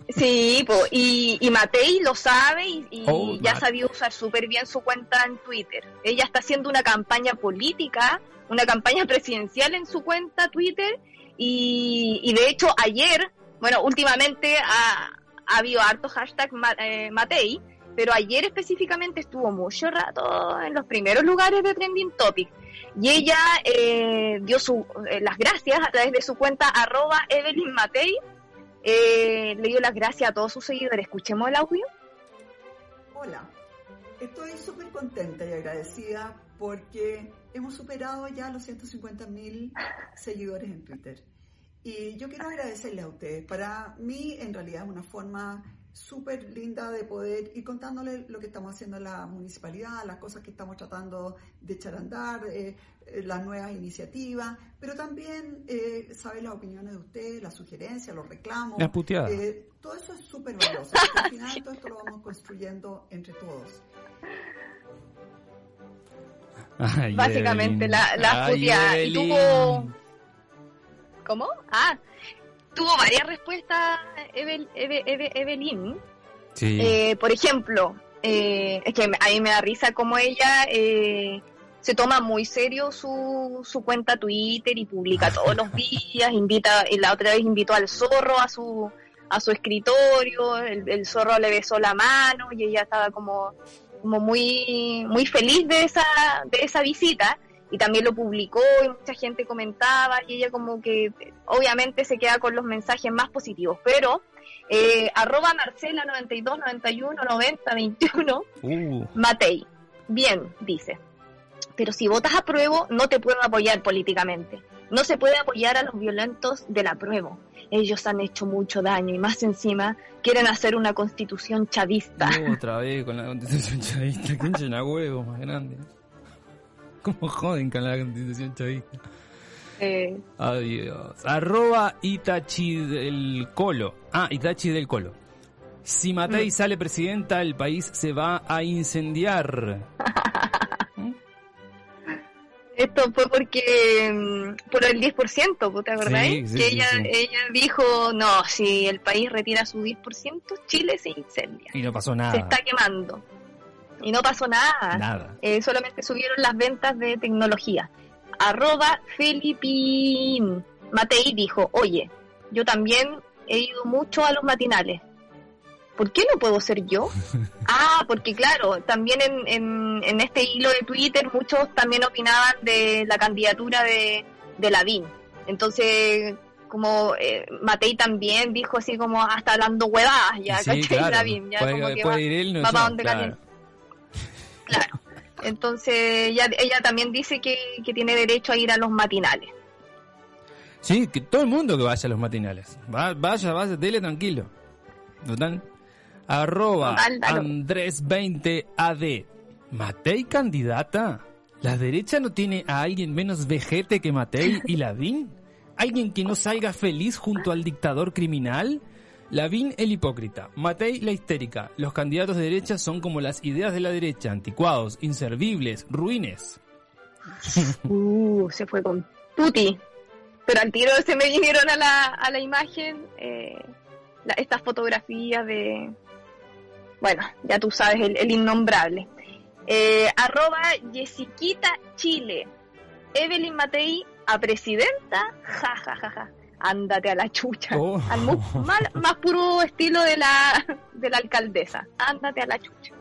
Sí, po, y, y Matei lo sabe y, y Oh, ya sabía usar súper bien su cuenta en Twitter. Ella está haciendo una campaña política, una campaña presidencial en su cuenta Twitter y, de hecho ayer, bueno, últimamente ha, ha habido harto hashtag eh, Matei, pero ayer específicamente estuvo mucho rato en los primeros lugares de Trending Topic. Y ella eh, dio su, eh, las gracias a través de su cuenta arroba Evelyn Matei eh, le dio las gracias a todos sus seguidores. Escuchemos el audio. Hola, estoy súper contenta y agradecida porque hemos superado ya los 150 mil seguidores en Twitter. Y yo quiero agradecerles a ustedes. Para mí, en realidad, es una forma súper linda de poder ir contándoles lo que estamos haciendo en la municipalidad, las cosas que estamos tratando de echar a andar, eh, eh, las nuevas iniciativas, pero también eh, saber las opiniones de ustedes, las sugerencias, los reclamos. Las puteadas. Eh, todo eso es súper valioso. al final todo esto lo vamos construyendo entre todos. Ay, Básicamente Evelyn. la, la Ay, puteada. Y tuvo. ¿Cómo? Ah, tuvo varias respuestas Evel- Eve- Eve- Evelyn. Sí. Eh, por ejemplo, eh, es que a mí me da risa como ella eh, se toma muy serio su, su cuenta Twitter y publica todos los días, invita, y la otra vez invitó al zorro a su a su escritorio, el, el zorro le besó la mano y ella estaba como, como muy, muy feliz de esa, de esa visita y también lo publicó y mucha gente comentaba y ella como que obviamente se queda con los mensajes más positivos, pero eh, arroba Marcela 92 91 90 21 Uh, Matei. Bien, dice. Pero si votas apruebo, no te puedo apoyar políticamente. No se puede apoyar a los violentos del apruebo. Ellos han hecho mucho daño y más encima quieren hacer una constitución chavista. no, otra vez con la constitución chavista. ¿Quién llena huevos más grande? ¿Cómo joden con la constitución chavista? Eh, Adiós. Arroba Itachi del Colo. Ah, Itachi del Colo. Si Matei sale presidenta, el país se va a incendiar. Esto fue porque mm, por el 10%, ¿vos ¿te? Sí, sí, que sí, ella, ella dijo, no, si el país retira su 10%, Chile se incendia, Y no pasó se nada. está quemando. Y no pasó nada. Nada. Eh, solamente subieron las ventas de tecnología. Arroba Filipín. Matei dijo, oye, yo también he ido mucho a los matinales. ¿Por qué no puedo ser yo? ah, porque claro, también en, en, en este hilo de Twitter muchos también opinaban de la candidatura de, de Lavín. Entonces, como eh, Matei también dijo así como hasta hablando huevadas, ya, Sí, ¿cachai? claro. Lavín, ya Puede, como que va- ir él, no va yo, pa' donde claro. Claro. Entonces ella, ella también dice que, que tiene derecho a ir a los matinales. Sí, que todo el mundo que vaya a los matinales. Va- vaya, vaya, dele tranquilo. Total. Arroba Total, dalo. Andrés20AD. ¿Matei candidata? ¿La derecha no tiene a alguien menos vejete que Matei y Lavín? ¿Alguien que no salga feliz junto al dictador criminal? Lavín el hipócrita, Matei la histérica. Los candidatos de derecha son como las ideas de la derecha, anticuados, inservibles, ruines. Uh, se fue con Tuti. Pero al tiro se me vinieron a la, a la imagen eh, la- estas fotografías de... Bueno, ya tú sabes, el, el innombrable. Eh, arroba Yesiquita Chile. Evelyn Matei a presidenta. Ja, ja, ja, ja. Ándate a la chucha. Oh. Al más puro estilo de la, de la alcaldesa. Ándate a la chucha.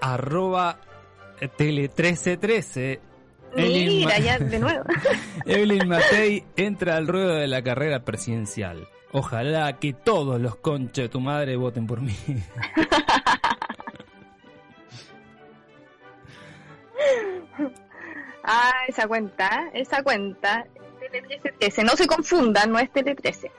Arroba Tele 1313. Evelyn Ma- Mira, ya de nuevo. Evelyn Matei entra al ruedo de la carrera presidencial. Ojalá que todos los conches de tu madre voten por mí. Ah, esa cuenta, esa cuenta. Tele 13, 13. No se confundan, no es Tele 13.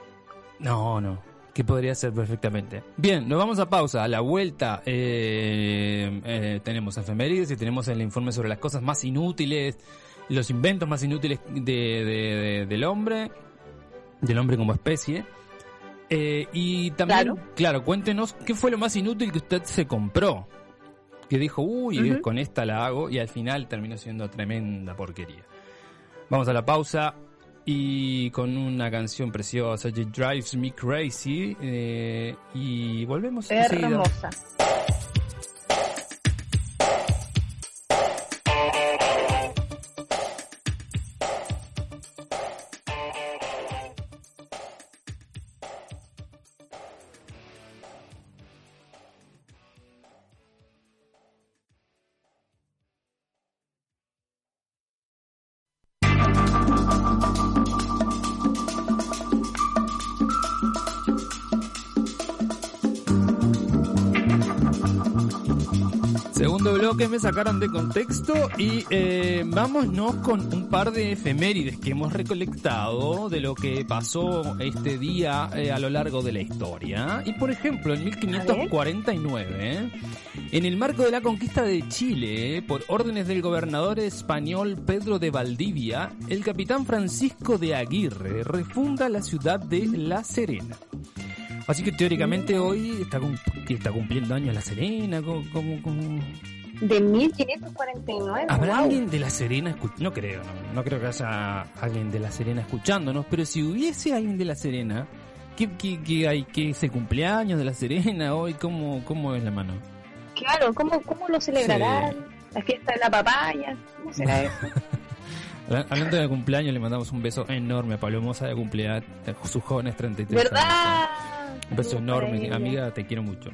No, no. Que podría ser perfectamente. Bien, nos vamos a pausa. A la vuelta eh, eh, tenemos efemérides y tenemos el informe sobre las cosas más inútiles, los inventos más inútiles de, de- de- del hombre, del hombre como especie. Eh, y también, Claro. claro. cuéntenos qué fue lo más inútil que usted se compró. Que dijo, uy, con esta la hago y al final terminó siendo tremenda porquería. Vamos a la pausa y con una canción preciosa, It Drives Me Crazy, eh, y volvemos enseguida. Hermosa. Segundo sacaron de contexto y eh, vámonos con un par de efemérides que hemos recolectado de lo que pasó este día eh, a lo largo de la historia. Y por ejemplo, en 1549, en el marco de la conquista de Chile, por órdenes del gobernador español Pedro de Valdivia, el capitán Francisco de Aguirre refunda la ciudad de La Serena. Así que teóricamente hoy está, cumpliendo años La Serena, como, como, como- De 1549. ¿Habrá wow. alguien de La Serena No creo, no, no creo que haya alguien de La Serena escuchándonos, pero si hubiese alguien de La Serena, ¿qué, qué, qué hay? ¿Qué es el cumpleaños de La Serena hoy? ¿Cómo, cómo es la mano? Claro, ¿cómo, cómo lo celebrarán? La fiesta de la papaya. ¿Cómo será eso? Habla- Hablando de cumpleaños, le mandamos un beso enorme a Palomosa de cumpleaños, sus jóvenes 33 años. ¿Verdad? Un beso enorme, amiga, te quiero mucho.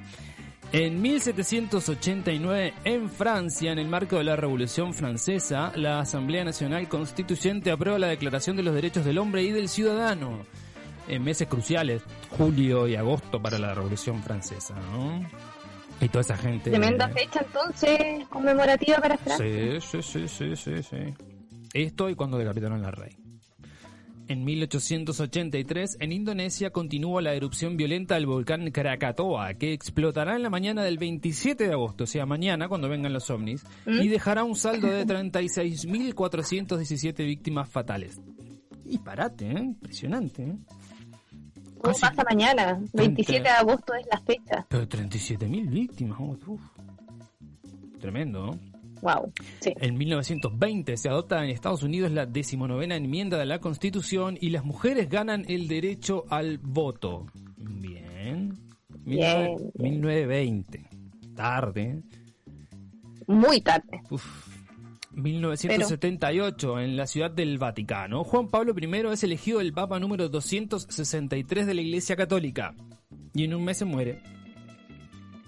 En 1789, en Francia, en el marco de la Revolución Francesa, la Asamblea Nacional Constituyente aprueba la Declaración de los Derechos del Hombre y del Ciudadano. En meses cruciales, julio y agosto para la Revolución Francesa, ¿no? Y toda esa gente... Tremenda fecha entonces, conmemorativa para Francia. Sí, sí, sí, sí, sí, sí. Esto y cuando decapitaron al rey. En 1883, en Indonesia, continúa la erupción violenta del volcán Krakatoa, que explotará en la mañana del 27 de agosto, o sea, mañana, cuando vengan los ovnis, y dejará un saldo de 36.417 víctimas fatales. Y parate, ¿eh? Impresionante, ¿eh? ¿Cómo Casi- pasa mañana? 27 de agosto es la fecha. Pero 37.000 víctimas, uf. Tremendo, ¿no? Wow. Sí. En 1920 se adopta en Estados Unidos la decimonovena enmienda de la Constitución y las mujeres ganan el derecho al voto. Bien. Bien. 1920. Tarde. Muy tarde. Uf. 1978, en la ciudad del Vaticano, Juan Pablo I es elegido el Papa número 263 de la Iglesia Católica. Y en un mes se muere.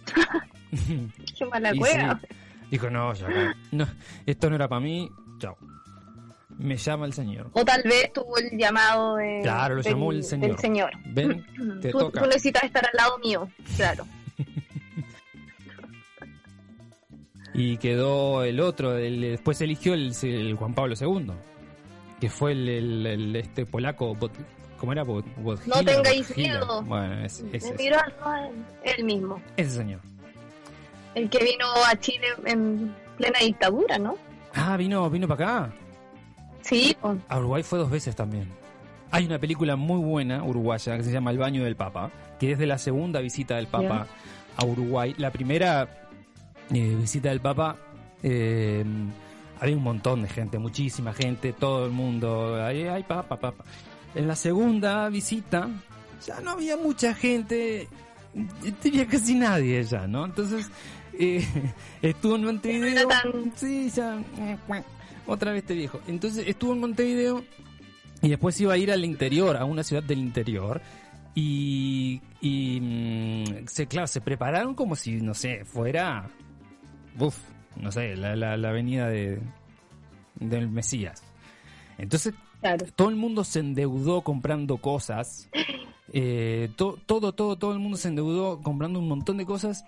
Qué mala cueva. sí, dijo, no, ya, acá- no, esto no era para mí, chao. Me llama el Señor. O tal vez tuvo el llamado de, Claro, lo del- llamó el Señor. del Señor. Ven, te Tú, toca. tú necesitas estar al lado mío, claro. Y quedó el otro, el- después eligió el, el Juan Pablo II, que fue el, el- el- este polaco, Bot- ¿cómo era? Bot- No tengáis miedo. Bueno, es, es- es- él mismo. ese señor. El que vino a Chile en plena dictadura, ¿no? Ah, vino, vino para acá. Sí, pues, A Uruguay fue dos veces también. Hay una película muy buena uruguaya que se llama El baño del Papa, que es de la segunda visita del Papa a Uruguay. La primera eh, visita del Papa eh, había un montón de gente, muchísima gente, todo el mundo. Ay, ay, Papa, Papa. En la segunda visita ya no había mucha gente, tenía casi nadie ya, ¿no? Entonces eh, estuvo en Montevideo. Sí, ya. Otra vez este viejo. Entonces estuvo en Montevideo y después iba a ir al interior, a una ciudad del interior. Y, y mm, se, claro, se prepararon como si, no sé, fuera, uf, no sé, la, la, la avenida de, del Mesías. Entonces claro. todo el mundo se endeudó comprando cosas. Eh, to- todo, todo, todo el mundo se endeudó comprando un montón de cosas.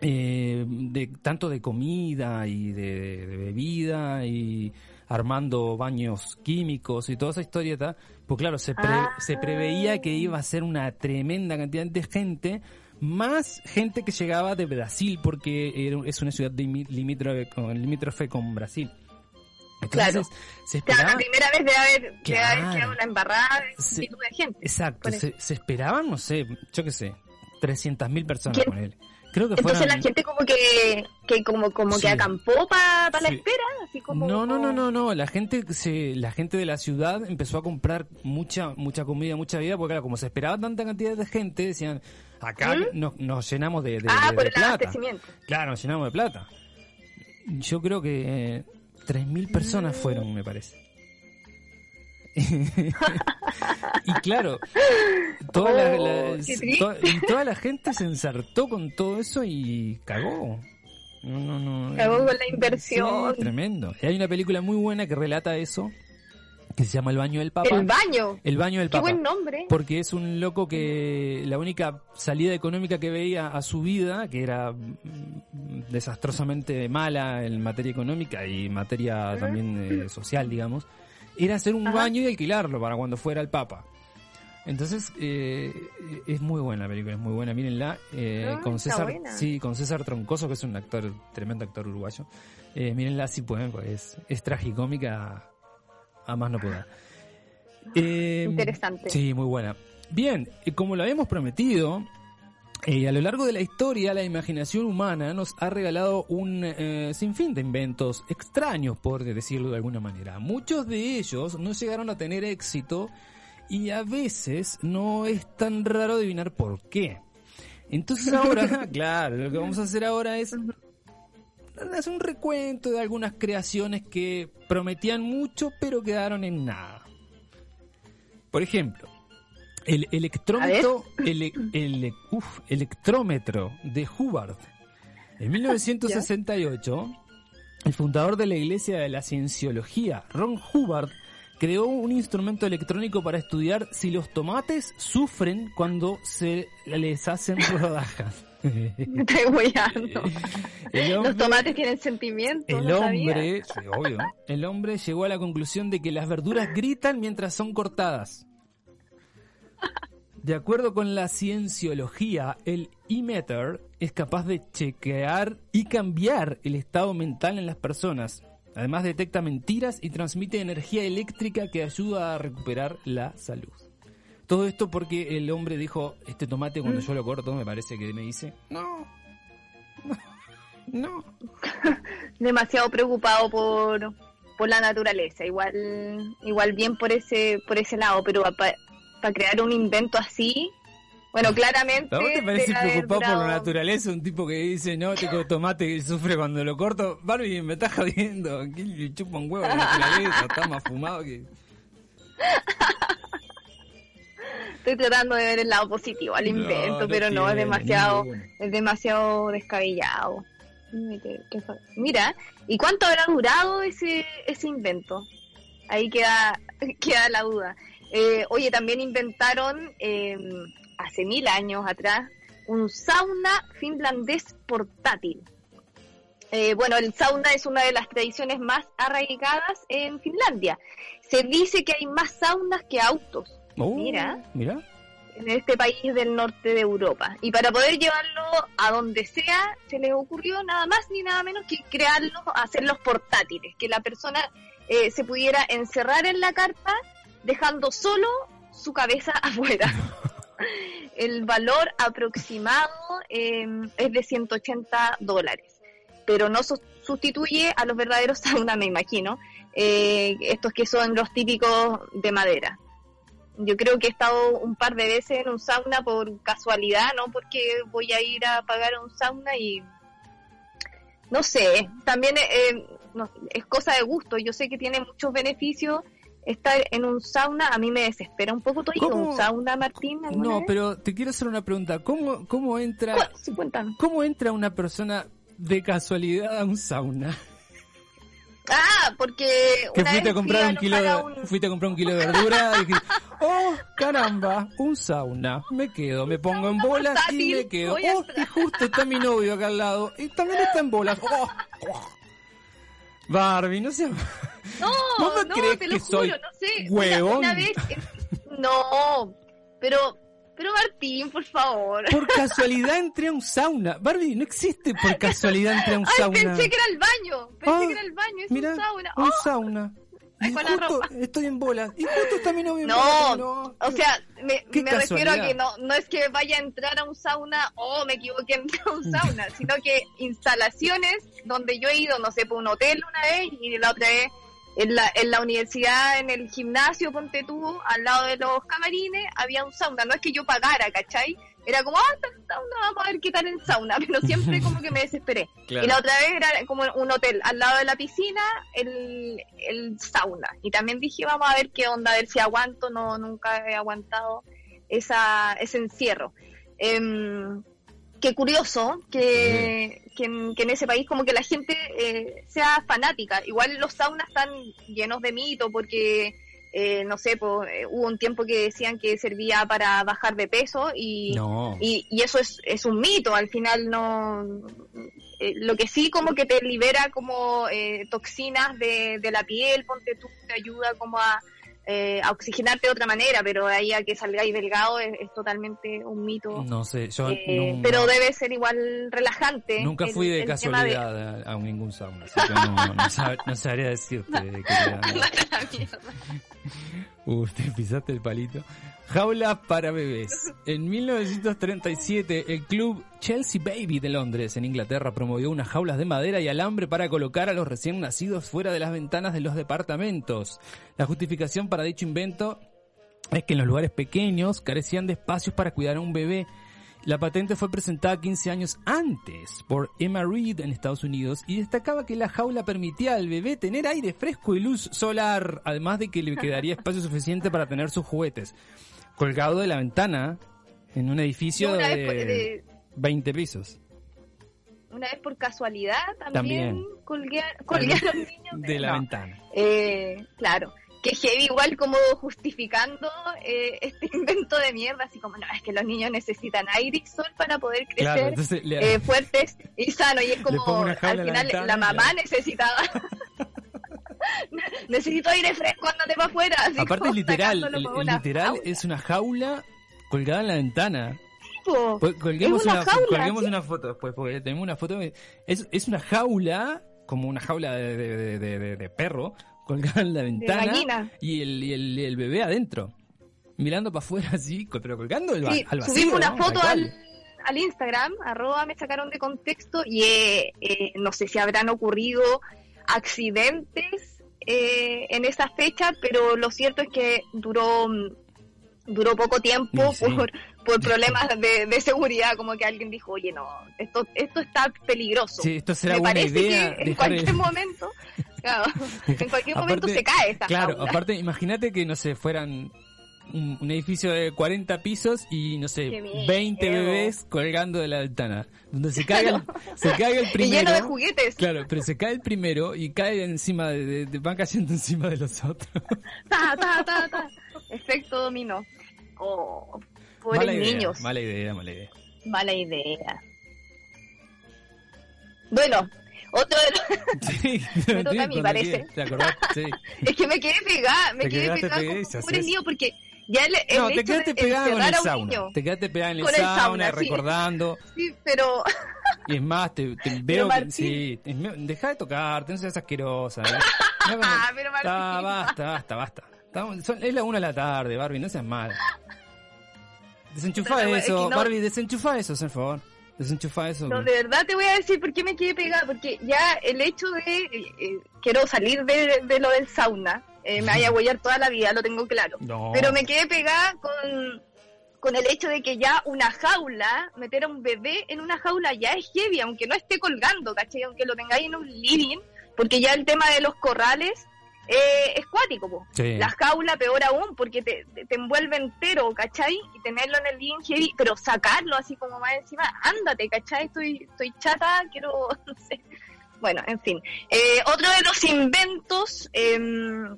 Eh, de, tanto de comida y de, de bebida y armando baños químicos y toda esa historieta. Pues claro, se, pre- Ah. se preveía que iba a ser una tremenda cantidad de gente, más gente que llegaba de Brasil, porque era- es una ciudad limítrofe con, Brasil. Entonces, Claro. se la primera vez de haber, de Claro. haber quedado la embarrada de multitud de gente. Exacto, se, se esperaban, no sé, yo qué sé, 300.000 personas con él. Creo que Entonces fueron... la gente como que, que como, como Sí. que acampó para la Sí. espera, así como... No, no, no, no, no, la gente se, la gente de la ciudad empezó a comprar mucha mucha comida, mucha vida, porque claro, como se esperaba tanta cantidad de gente, decían, acá nos, nos llenamos de, de- ¿Mm? Ah, de- por de el plata. Claro, nos llenamos de plata. Yo creo que eh, 3.000 personas fueron, me parece. y claro, toda, la, Oh, la- qué toda- la gente se ensartó con todo eso y cagó. No, no, no. Cagó con la inversión. Sí, tremendo. Y hay una película muy buena que relata eso, que se llama El baño del Papa. El baño. El baño del Qué Papa. buen nombre. Porque es un loco que la única salida económica que veía a su vida, que era mm, desastrosamente mala en materia económica y materia también eh, social, digamos, era hacer un Ajá. baño y alquilarlo para cuando fuera el Papa. Entonces, eh, es muy buena la película, es muy buena, mírenla. eh, Ah, con César, sí, con César Troncoso, que es un actor, tremendo actor uruguayo. Eh, mírenla si pueden, pues es, es tragicómica a más no poder. Interesante. Sí, muy buena. Bien, como lo habíamos prometido, eh, a lo largo de la historia la imaginación humana nos ha regalado un eh, sinfín de inventos extraños, por decirlo de alguna manera. Muchos de ellos no llegaron a tener éxito y a veces no es tan raro adivinar por qué. Entonces ahora, claro, lo que vamos a hacer ahora es hacer un recuento de algunas creaciones que prometían mucho pero quedaron en nada. Por ejemplo, el electrómetro, ele- ele- uf, electrómetro de Hubbard. En 1968, el fundador de la Iglesia de la Cienciología, Ron Hubbard, creó un instrumento electrónico para estudiar si los tomates sufren cuando se les hacen rodajas. Estoy Los tomates tienen sentimientos. el no sabía. hombre, sí, obvio, el hombre llegó a la conclusión de que las verduras gritan mientras son cortadas. De acuerdo con la cienciología, el e-meter es capaz de chequear y cambiar el estado mental en las personas. Además detecta mentiras y transmite energía eléctrica que ayuda a recuperar la salud. Todo esto porque el hombre dijo, este tomate cuando yo lo corto me parece que me dice, no, No. demasiado preocupado por, por la naturaleza. Igual, igual bien por ese, por ese lado, pero para crear un invento así, bueno, claramente. ¿A vos te parece preocupado por la naturaleza? Un tipo que dice, no, tengo tomate y sufre cuando lo corto. Barbie, me estás jodiendo. ¿Qué le chupa un huevo la naturaleza? Está más fumado que... Estoy tratando de ver el lado positivo al invento, no pero no, es demasiado, es demasiado descabellado. Mira, ¿y cuánto habrá durado ese, ese invento? Ahí queda, queda la duda. Eh, oye, también inventaron eh, hace mil años atrás un sauna finlandés portátil. Eh, bueno, el sauna es una de las tradiciones más arraigadas en Finlandia. Se dice que hay más saunas que autos Oh, Mira. Mira. en este país del norte de Europa. Y para poder llevarlo a donde sea, se les ocurrió nada más ni nada menos que crearlos, hacerlos portátiles, que la persona eh, se pudiera encerrar en la carpa dejando solo su cabeza afuera. El valor aproximado eh, es de 180 dólares, pero no sus- sustituye a los verdaderos sauna, me imagino, eh, estos que son los típicos de madera. Yo creo que he estado un par de veces en un sauna por casualidad, no porque voy a ir a pagar un sauna y no sé, también eh, no, es cosa de gusto. Yo sé que tiene muchos beneficios estar en un sauna. A mí me desespera un poco. ¿Tú has ido a ¿Cómo? un sauna, Martín? No, vez? pero te quiero hacer una pregunta. ¿Cómo, cómo entra sí, cómo entra una persona de casualidad a un sauna? Ah, porque Que una fuiste vez a comprar un kilo de, un- fuiste a comprar un kilo de verdura y dijiste, oh, caramba, un sauna, me quedo, me pongo en bolas y me quedo. Oh, y justo está mi novio acá al lado y también está en bolas. Oh, oh. Barbie, no seas... No, ¿Vos no no, crees te lo que juro, soy no sé. huevón? Una, una vez, no, pero, pero Martín, por favor. Por casualidad entré a un sauna. Barbie, no existe por casualidad entré a un Ay, sauna. pensé que era el baño, pensé Ah, que era el baño, es Mira, un sauna. un Oh, sauna. Y con la justo ropa. estoy en bolas. Y justo está mi novio en No. No, o sea, me, me refiero a que no, no es que vaya a entrar a un sauna o me equivoqué entré a un sauna, sino que instalaciones donde yo he ido, no sé, por un hotel una vez y la otra vez en la, en la universidad, en el gimnasio, ponte tú, al lado de los camarines, había un sauna. No es que yo pagara, ¿cachai? Era como, ah, está el sauna, vamos a ver qué tal el sauna, pero siempre como que me desesperé. Claro. Y la otra vez era como un hotel, al lado de la piscina, el, el sauna. Y también dije, vamos a ver qué onda, a ver si aguanto. No, nunca he aguantado esa, ese encierro. Em, qué curioso que, que, en, que en ese país como que la gente eh, sea fanática. Igual los saunas están llenos de mito porque... eh, no sé, po, eh, hubo un tiempo que decían que servía para bajar de peso y, No. y, y eso es, es un mito, al final no... eh, lo que sí como que te libera como eh, toxinas de, de la piel, ponte tú, te ayuda como a, eh, a oxigenarte de otra manera, pero de ahí a que salgáis delgado es, es totalmente un mito. No sé, yo Eh, no- pero debe ser igual relajante. nunca el- fui de casualidad a, a ningún sauna. Así que no, no, sab- no sabría decirte. mierda. Uh, te pisaste el palito. Jaula para bebés. En 1937, el club Chelsea Baby de Londres, en Inglaterra, promovió unas jaulas de madera y alambre para colocar a los recién nacidos fuera de las ventanas de los departamentos. La justificación para dicho invento es que en los lugares pequeños carecían de espacios para cuidar a un bebé. La patente fue presentada 15 años antes por Emma Reed en Estados Unidos y destacaba que la jaula permitía al bebé tener aire fresco y luz solar, además de que le quedaría espacio suficiente para tener sus juguetes. Colgado de la ventana en un edificio de, por- de- 20 pisos una vez por casualidad también, También. colgué, a- colgué a los niños de la no. ventana. Eh, claro, que heavy igual como justificando eh, este invento de mierda, así como, no, es que los niños necesitan aire y sol para poder Claro, crecer entonces le- eh, fuertes y sanos, y es como, al la final ventana, la mamá claro. necesitaba... Necesito aire fresco, andate para afuera. Aparte literal, una literal es una jaula colgada en la ventana. Po, Pues colguemos es una, jaula. colguemos sí. una foto después, porque tenemos una foto. Es, es una jaula, como una jaula de, de- de- perro, colgada en la ventana. Y el, y el, bebé adentro, mirando para afuera así, pero colgando el, Sí, al vacío. subimos una ¿no? foto al Instagram, arroba me sacaron de contexto y eh, eh, no sé si habrán ocurrido accidentes eh, en esa fecha, pero lo cierto es que duró duró poco tiempo sí. por, por problemas de, de seguridad, como que alguien dijo, oye, no, esto esto está peligroso. Sí, esto será Me buena parece idea. que en cualquier el- momento, claro, en cualquier momento se cae esta Claro, jaula. aparte, imagínate que, no sé, fueran un, un edificio de 40 pisos y, no sé, Qué miedo. 20 bebés colgando de la ventana. Donde se caiga el, se caiga el y primero. lleno de juguetes. Claro, pero se cae el primero y cae encima de, de- de- van cayendo encima de los otros. Ta, ta, ta, ta. Efecto dominó. Oh, pobres mala idea, niños. mala idea, mala idea. Mala idea. Bueno, otro de los... Sí, Me toca a mí, parece. ¿Te acordás? Sí. Es que me quedé pegada, me quedé pegada y con se pobre niño porque ya el, el No, te quedaste pegada con el sauna. Te quedaste pegada en el sauna, sauna, sí. recordando. sí, pero Y es más, te, te veo que, Martín. sí, es me- deja de tocarte, no seas asquerosa. ¿eh? No, Ah, pero Martín. Ah, basta, basta, basta. Estamos- son- es la una de la tarde, Barbie, no seas mal. Desenchufa Pero, es eso, que no- Barbie, desenchufa eso, por favor. Desenchufa eso. No, de verdad te voy a decir por qué me quedé pegada, porque ya el hecho de eh, eh, quiero salir de, de lo del sauna, eh, me vaya a huellar toda la vida, lo tengo claro. No. Pero me quedé pegada con, con el hecho de que ya una jaula, meter a un bebé en una jaula ya es heavy, aunque no esté colgando, ¿cachai? Aunque lo tengáis en un living, porque ya el tema de los corrales eh, es cuático. Sí. La jaula peor aún, porque te, te, envuelve entero, ¿cachai? Y tenerlo en el living heavy, pero sacarlo así como más encima, ándate, ¿cachai? Estoy, estoy chata, quiero, no sé. Bueno, en fin. Eh, otro de los inventos em,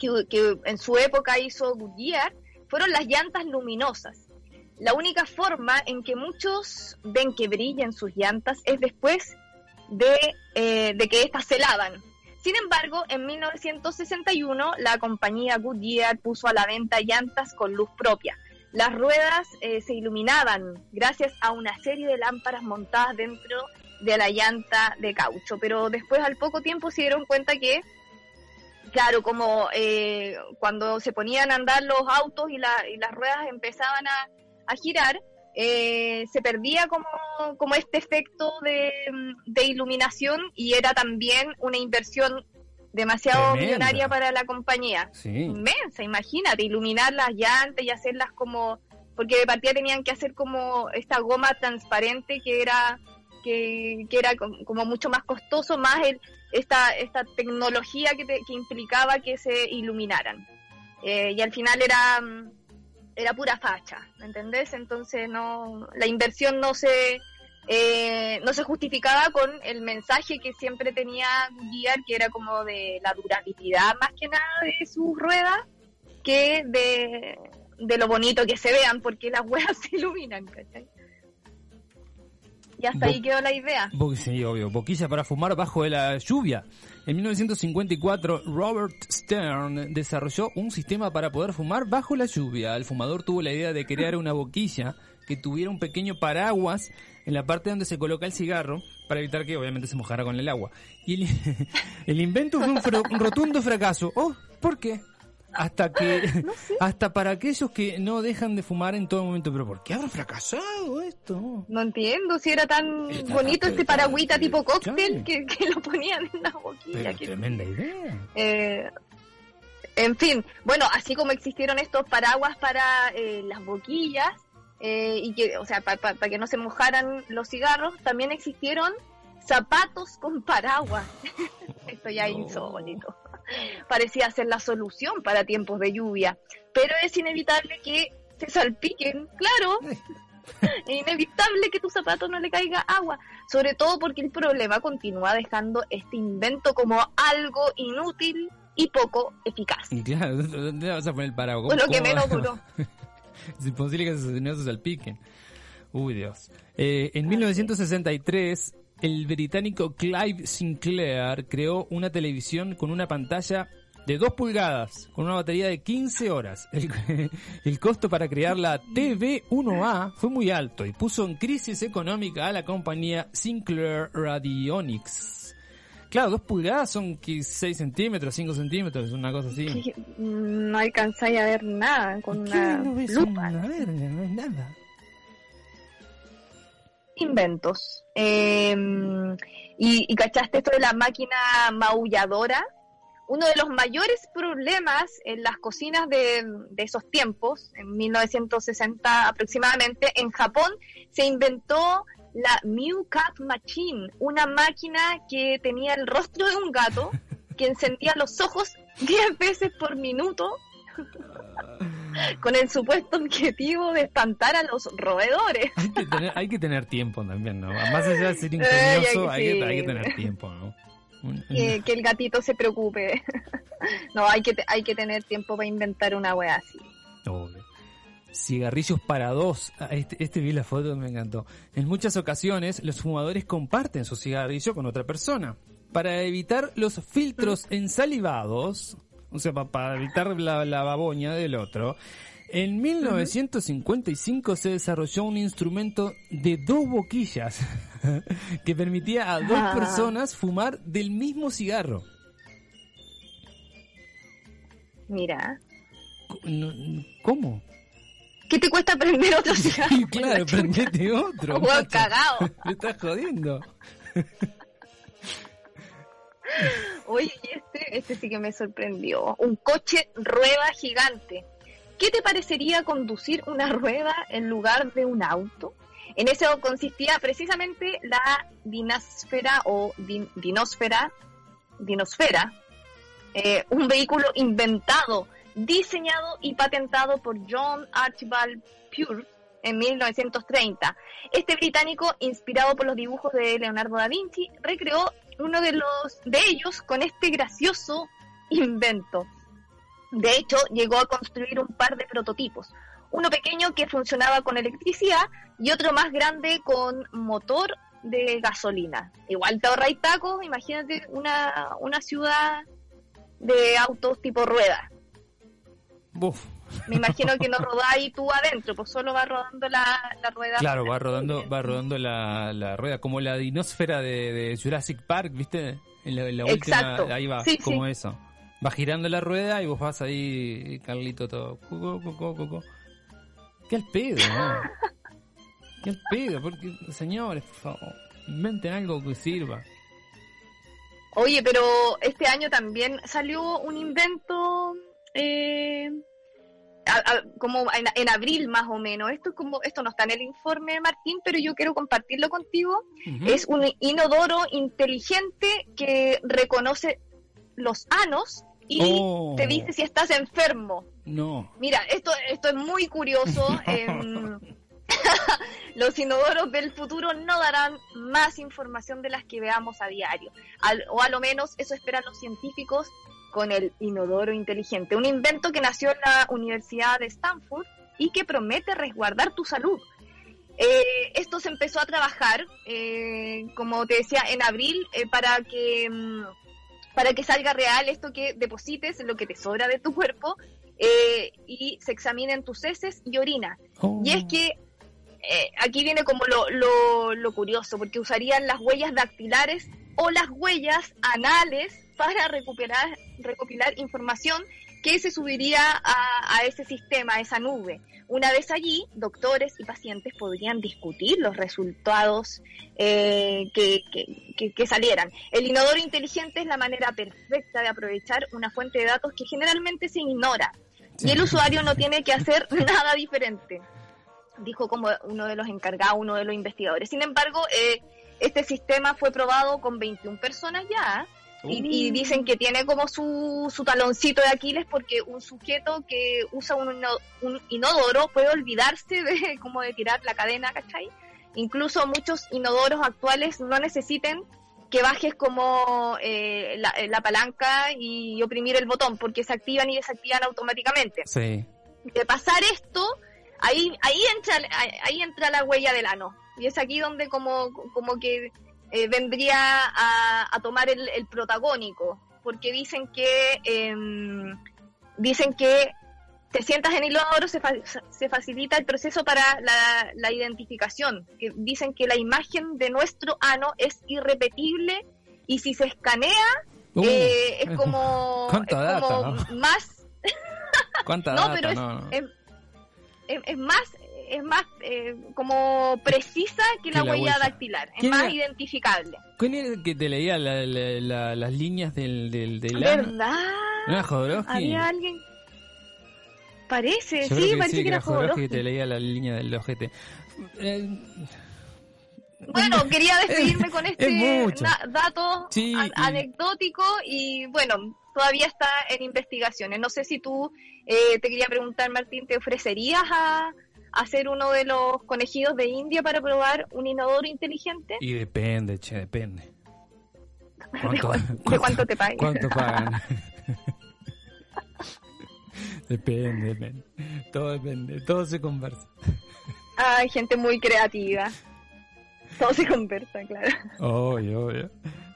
que, en su época hizo Goodyear fueron las llantas luminosas. La única forma en que muchos ven que brillan sus llantas es después de, eh, de que éstas se lavan. Sin embargo, en 1961 la compañía Goodyear puso a la venta llantas con luz propia. Las ruedas eh, se iluminaban gracias a una serie de lámparas montadas dentro de la llanta de caucho, pero después al poco tiempo se dieron cuenta que, claro, como eh, cuando se ponían a andar los autos y, la- y las ruedas empezaban a, a girar, eh, se perdía como, como este efecto de, de iluminación y era también una inversión demasiado Tremenda. millonaria para la compañía Sí. inmensa, imagínate, iluminar las llantas y hacerlas como, porque de partida tenían que hacer como esta goma transparente que era que, era com- como mucho más costoso, más el, esta, esta tecnología que, te- implicaba que se iluminaran. Eh, y al final era, mm, era pura facha, ¿me entendés? Entonces no, la inversión no se, eh, no se justificaba con el mensaje que siempre tenía Goodyear, que era como de la durabilidad más que nada de sus ruedas, que de, de lo bonito que se vean, porque las huevas se iluminan, ¿cachai? Y hasta Bo- ahí quedó la idea. Sí, obvio. Boquilla para fumar bajo de la lluvia. En 1954, Robert Stern desarrolló un sistema para poder fumar bajo la lluvia. El fumador tuvo la idea de crear una boquilla que tuviera un pequeño paraguas en la parte donde se coloca el cigarro para evitar que obviamente se mojara con el agua. Y el, el invento fue un, un rotundo fracaso. Oh, ¿por qué? Hasta que, hasta para aquellos que no dejan de fumar en todo momento. Pero ¿por qué habrá fracasado esto? No entiendo si era tan bonito este paraguita tipo cóctel que, que lo ponían en la boquilla. Pero que- tremenda idea. Eh, en fin, bueno, así como existieron estos paraguas para eh, las boquillas, eh, y que, o sea, para que no se mojaran los cigarros, también existieron zapatos con paraguas. Esto ya es No. insólito. Parecía ser la solución para tiempos de lluvia, pero es inevitable que se salpiquen, claro. Es inevitable que tu zapato no le caiga agua, sobre todo porque el problema continúa dejando este invento como algo inútil y poco eficaz. Y Claro, ¿dónde vas a poner el paraguas? Lo que ¿Cómo menos duró. es imposible que no se salpiquen. Uy, Dios. Eh, en 1963, el británico Clive Sinclair creó una televisión con una pantalla de 2 pulgadas, con una batería de 15 horas. El, el costo para crear la TV1A fue muy alto y puso en crisis económica a la compañía Sinclair Radionics. Claro, 2 pulgadas son que 6 centímetros, 5 centímetros, una cosa así. Que No alcanzáis a ver nada con ¿Qué una no ves lupa. una verga? No es nada. Inventos. Eh, y, cachaste esto de la máquina maulladora. Uno de los mayores problemas en las cocinas de, de esos tiempos, en 1960 aproximadamente, en Japón, se inventó la Mew Cat Machine, una máquina que tenía el rostro de un gato, que encendía los ojos 10 veces por minuto con el supuesto objetivo de espantar a los roedores. Hay que tener, hay que tener tiempo también, ¿no? Más allá de ser Ay, ingenioso, hay, que, hay que tener tiempo, ¿no? Que, que el gatito se preocupe. no, hay que, hay que tener tiempo para inventar una wea así. Obvio. Cigarrillos para dos. Ah, Este, este vi la foto, me encantó. En muchas ocasiones, los fumadores comparten su cigarrillo con otra persona. Para evitar los filtros ensalivados, o sea, pa- para evitar la, la baboña del otro, en 1955 se desarrolló un instrumento de dos boquillas que permitía a dos Ah. personas fumar del mismo cigarro. Mira. ¿Cómo? ¿Qué te cuesta prender otro cigarro? Claro, prendete otro. Huevo macho. cagado. Me estás jodiendo. Oye, y este, sí que me sorprendió. Un coche rueda gigante. ¿Qué te parecería conducir una rueda en lugar de un auto? En eso consistía precisamente la dinásfera o din- dinósfera, dinosfera, eh, un vehículo inventado, diseñado y patentado por John Archibald Pure en 1930. Este británico, inspirado por los dibujos de Leonardo da Vinci, recreó uno de los de ellos con este gracioso invento. De hecho, llegó a construir un par de prototipos, uno pequeño que funcionaba con electricidad y otro más grande con motor de gasolina. Igual te ahorráis tacos, imagínate una, una ciudad de autos tipo rueda. Buf. Me imagino que no rodáis tú adentro, pues solo va rodando la, la rueda. Claro, va rodando, va rodando la, la rueda, como la dinósfera de, de Jurassic Park, ¿viste? En la, en la Exacto. última, ahí va, Sí, como sí. eso. Va girando la rueda y vos vas ahí, Carlito, todo. Cuco, cuco, cuco. ¿Qué al pedo, no? ¿Qué al pedo? Porque, señores, por favor, inventen algo que sirva. Oye, pero este año también salió un invento eh, a- a- como en, en abril más o menos. Esto es como esto no está en el informe Martín, pero yo quiero compartirlo contigo. Es un inodoro inteligente que reconoce los anos y Oh. te dice si estás enfermo. No. Mira, esto, esto es muy curioso. em, los inodoros del futuro no darán más información de las que veamos a diario. Al- o a lo menos eso esperan los científicos con el inodoro inteligente. Un invento que nació en la Universidad de Stanford y que promete resguardar tu salud. Eh, esto se empezó a trabajar, eh, como te decía, en abril eh, para que mm, para que salga real esto que deposites lo que te sobra de tu cuerpo eh, y se examinen tus heces y orina. Oh. Y es que aquí viene como lo, lo, lo curioso, porque usarían las huellas dactilares o las huellas anales para recuperar, recopilar información que se subiría a, a ese sistema, a esa nube. Una vez allí, doctores y pacientes podrían discutir los resultados eh, que, que- que- que salieran. El inodoro inteligente es la manera perfecta de aprovechar una fuente de datos que generalmente se ignora. Y el usuario no tiene que hacer nada diferente, dijo como uno de los encargados, uno de los investigadores. Sin embargo, eh, este sistema fue probado con 21 personas ya. Y, y dicen que tiene como su, su taloncito de Aquiles porque un sujeto que usa un, ino- un inodoro puede olvidarse de como de tirar la cadena, ¿cachai? Incluso muchos inodoros actuales no necesiten que bajes como eh, la, la palanca y oprimir el botón porque se activan y desactivan automáticamente. Sí. De pasar esto, ahí ahí entra ahí entra la huella del ano y es aquí donde como como que eh, vendría a, a tomar el, el protagónico porque dicen que em, dicen que te sientas en el inodoro se, fa- se facilita el proceso para la, la identificación que dicen que la imagen de nuestro ano es irrepetible y si se escanea Uh, eh, es como, cuánta es data, como ¿no? más ¿Cuánta no, data? pero es, no, no. es- es- es más, es más eh, como precisa que, Que la, la huella, huella. dactilar, es ¿Quién más era? identificable. ¿Quién era el que te leía la- la- la- las líneas del, del, del? ¿Verdad? ¿No? Había alguien. Parece, Yo sí, que parece sí, que era Jodorowsky Jodorowsky. que te leía la línea del ojete. Eh, Bueno, quería despedirme con este Es dato Sí, anecdótico y bueno, todavía está en investigaciones. No sé si tú, eh, te quería preguntar, Martín, ¿te ofrecerías a, a ser uno de los conejidos de India para probar un inodoro inteligente? y depende, che, depende. ¿De, cuán- de cuánto te pagan? ¿Cuánto pagan? depende, depende. Todo depende, todo se conversa. Hay gente muy creativa. Todo se conversa, claro. Obvio, obvio.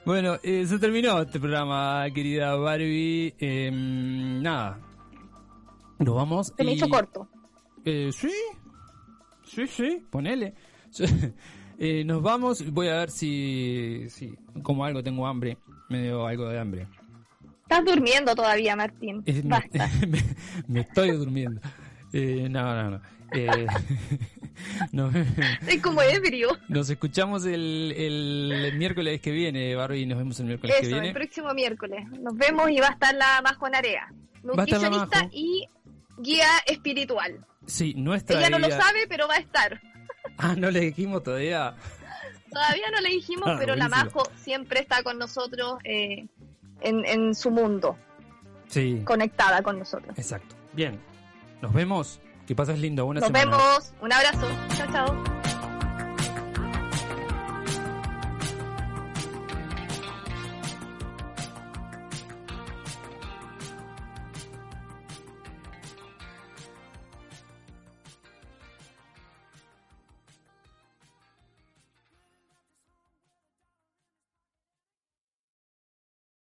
Bueno, eh, se terminó este programa, querida Barbie. Eh, nada. Nos vamos. Se me y- hizo corto. Eh, sí, sí, sí, ponele. Eh, nos vamos, voy a ver si, si como algo tengo hambre, me dio algo de hambre. Estás durmiendo todavía, Martín. Eh, me, Basta. me- me estoy durmiendo. Eh, no, no, no. Eh, no, como ebrio. Nos escuchamos el, el miércoles que viene, Barbie, nos vemos el miércoles que Eso, viene. el próximo miércoles. Nos vemos y va a estar la Majo Narea, nutricionista y guía espiritual. Sí, nuestra Ella no lo sabe, pero va a estar. Ah, no le dijimos todavía. Todavía no le dijimos, Ah, pero la. Majo siempre está con nosotros eh, en, en su mundo, Sí, conectada con nosotros. exacto. Bien, nos vemos. Que pases lindo. Buena Nos semana. vemos. Un abrazo. Chao, chao.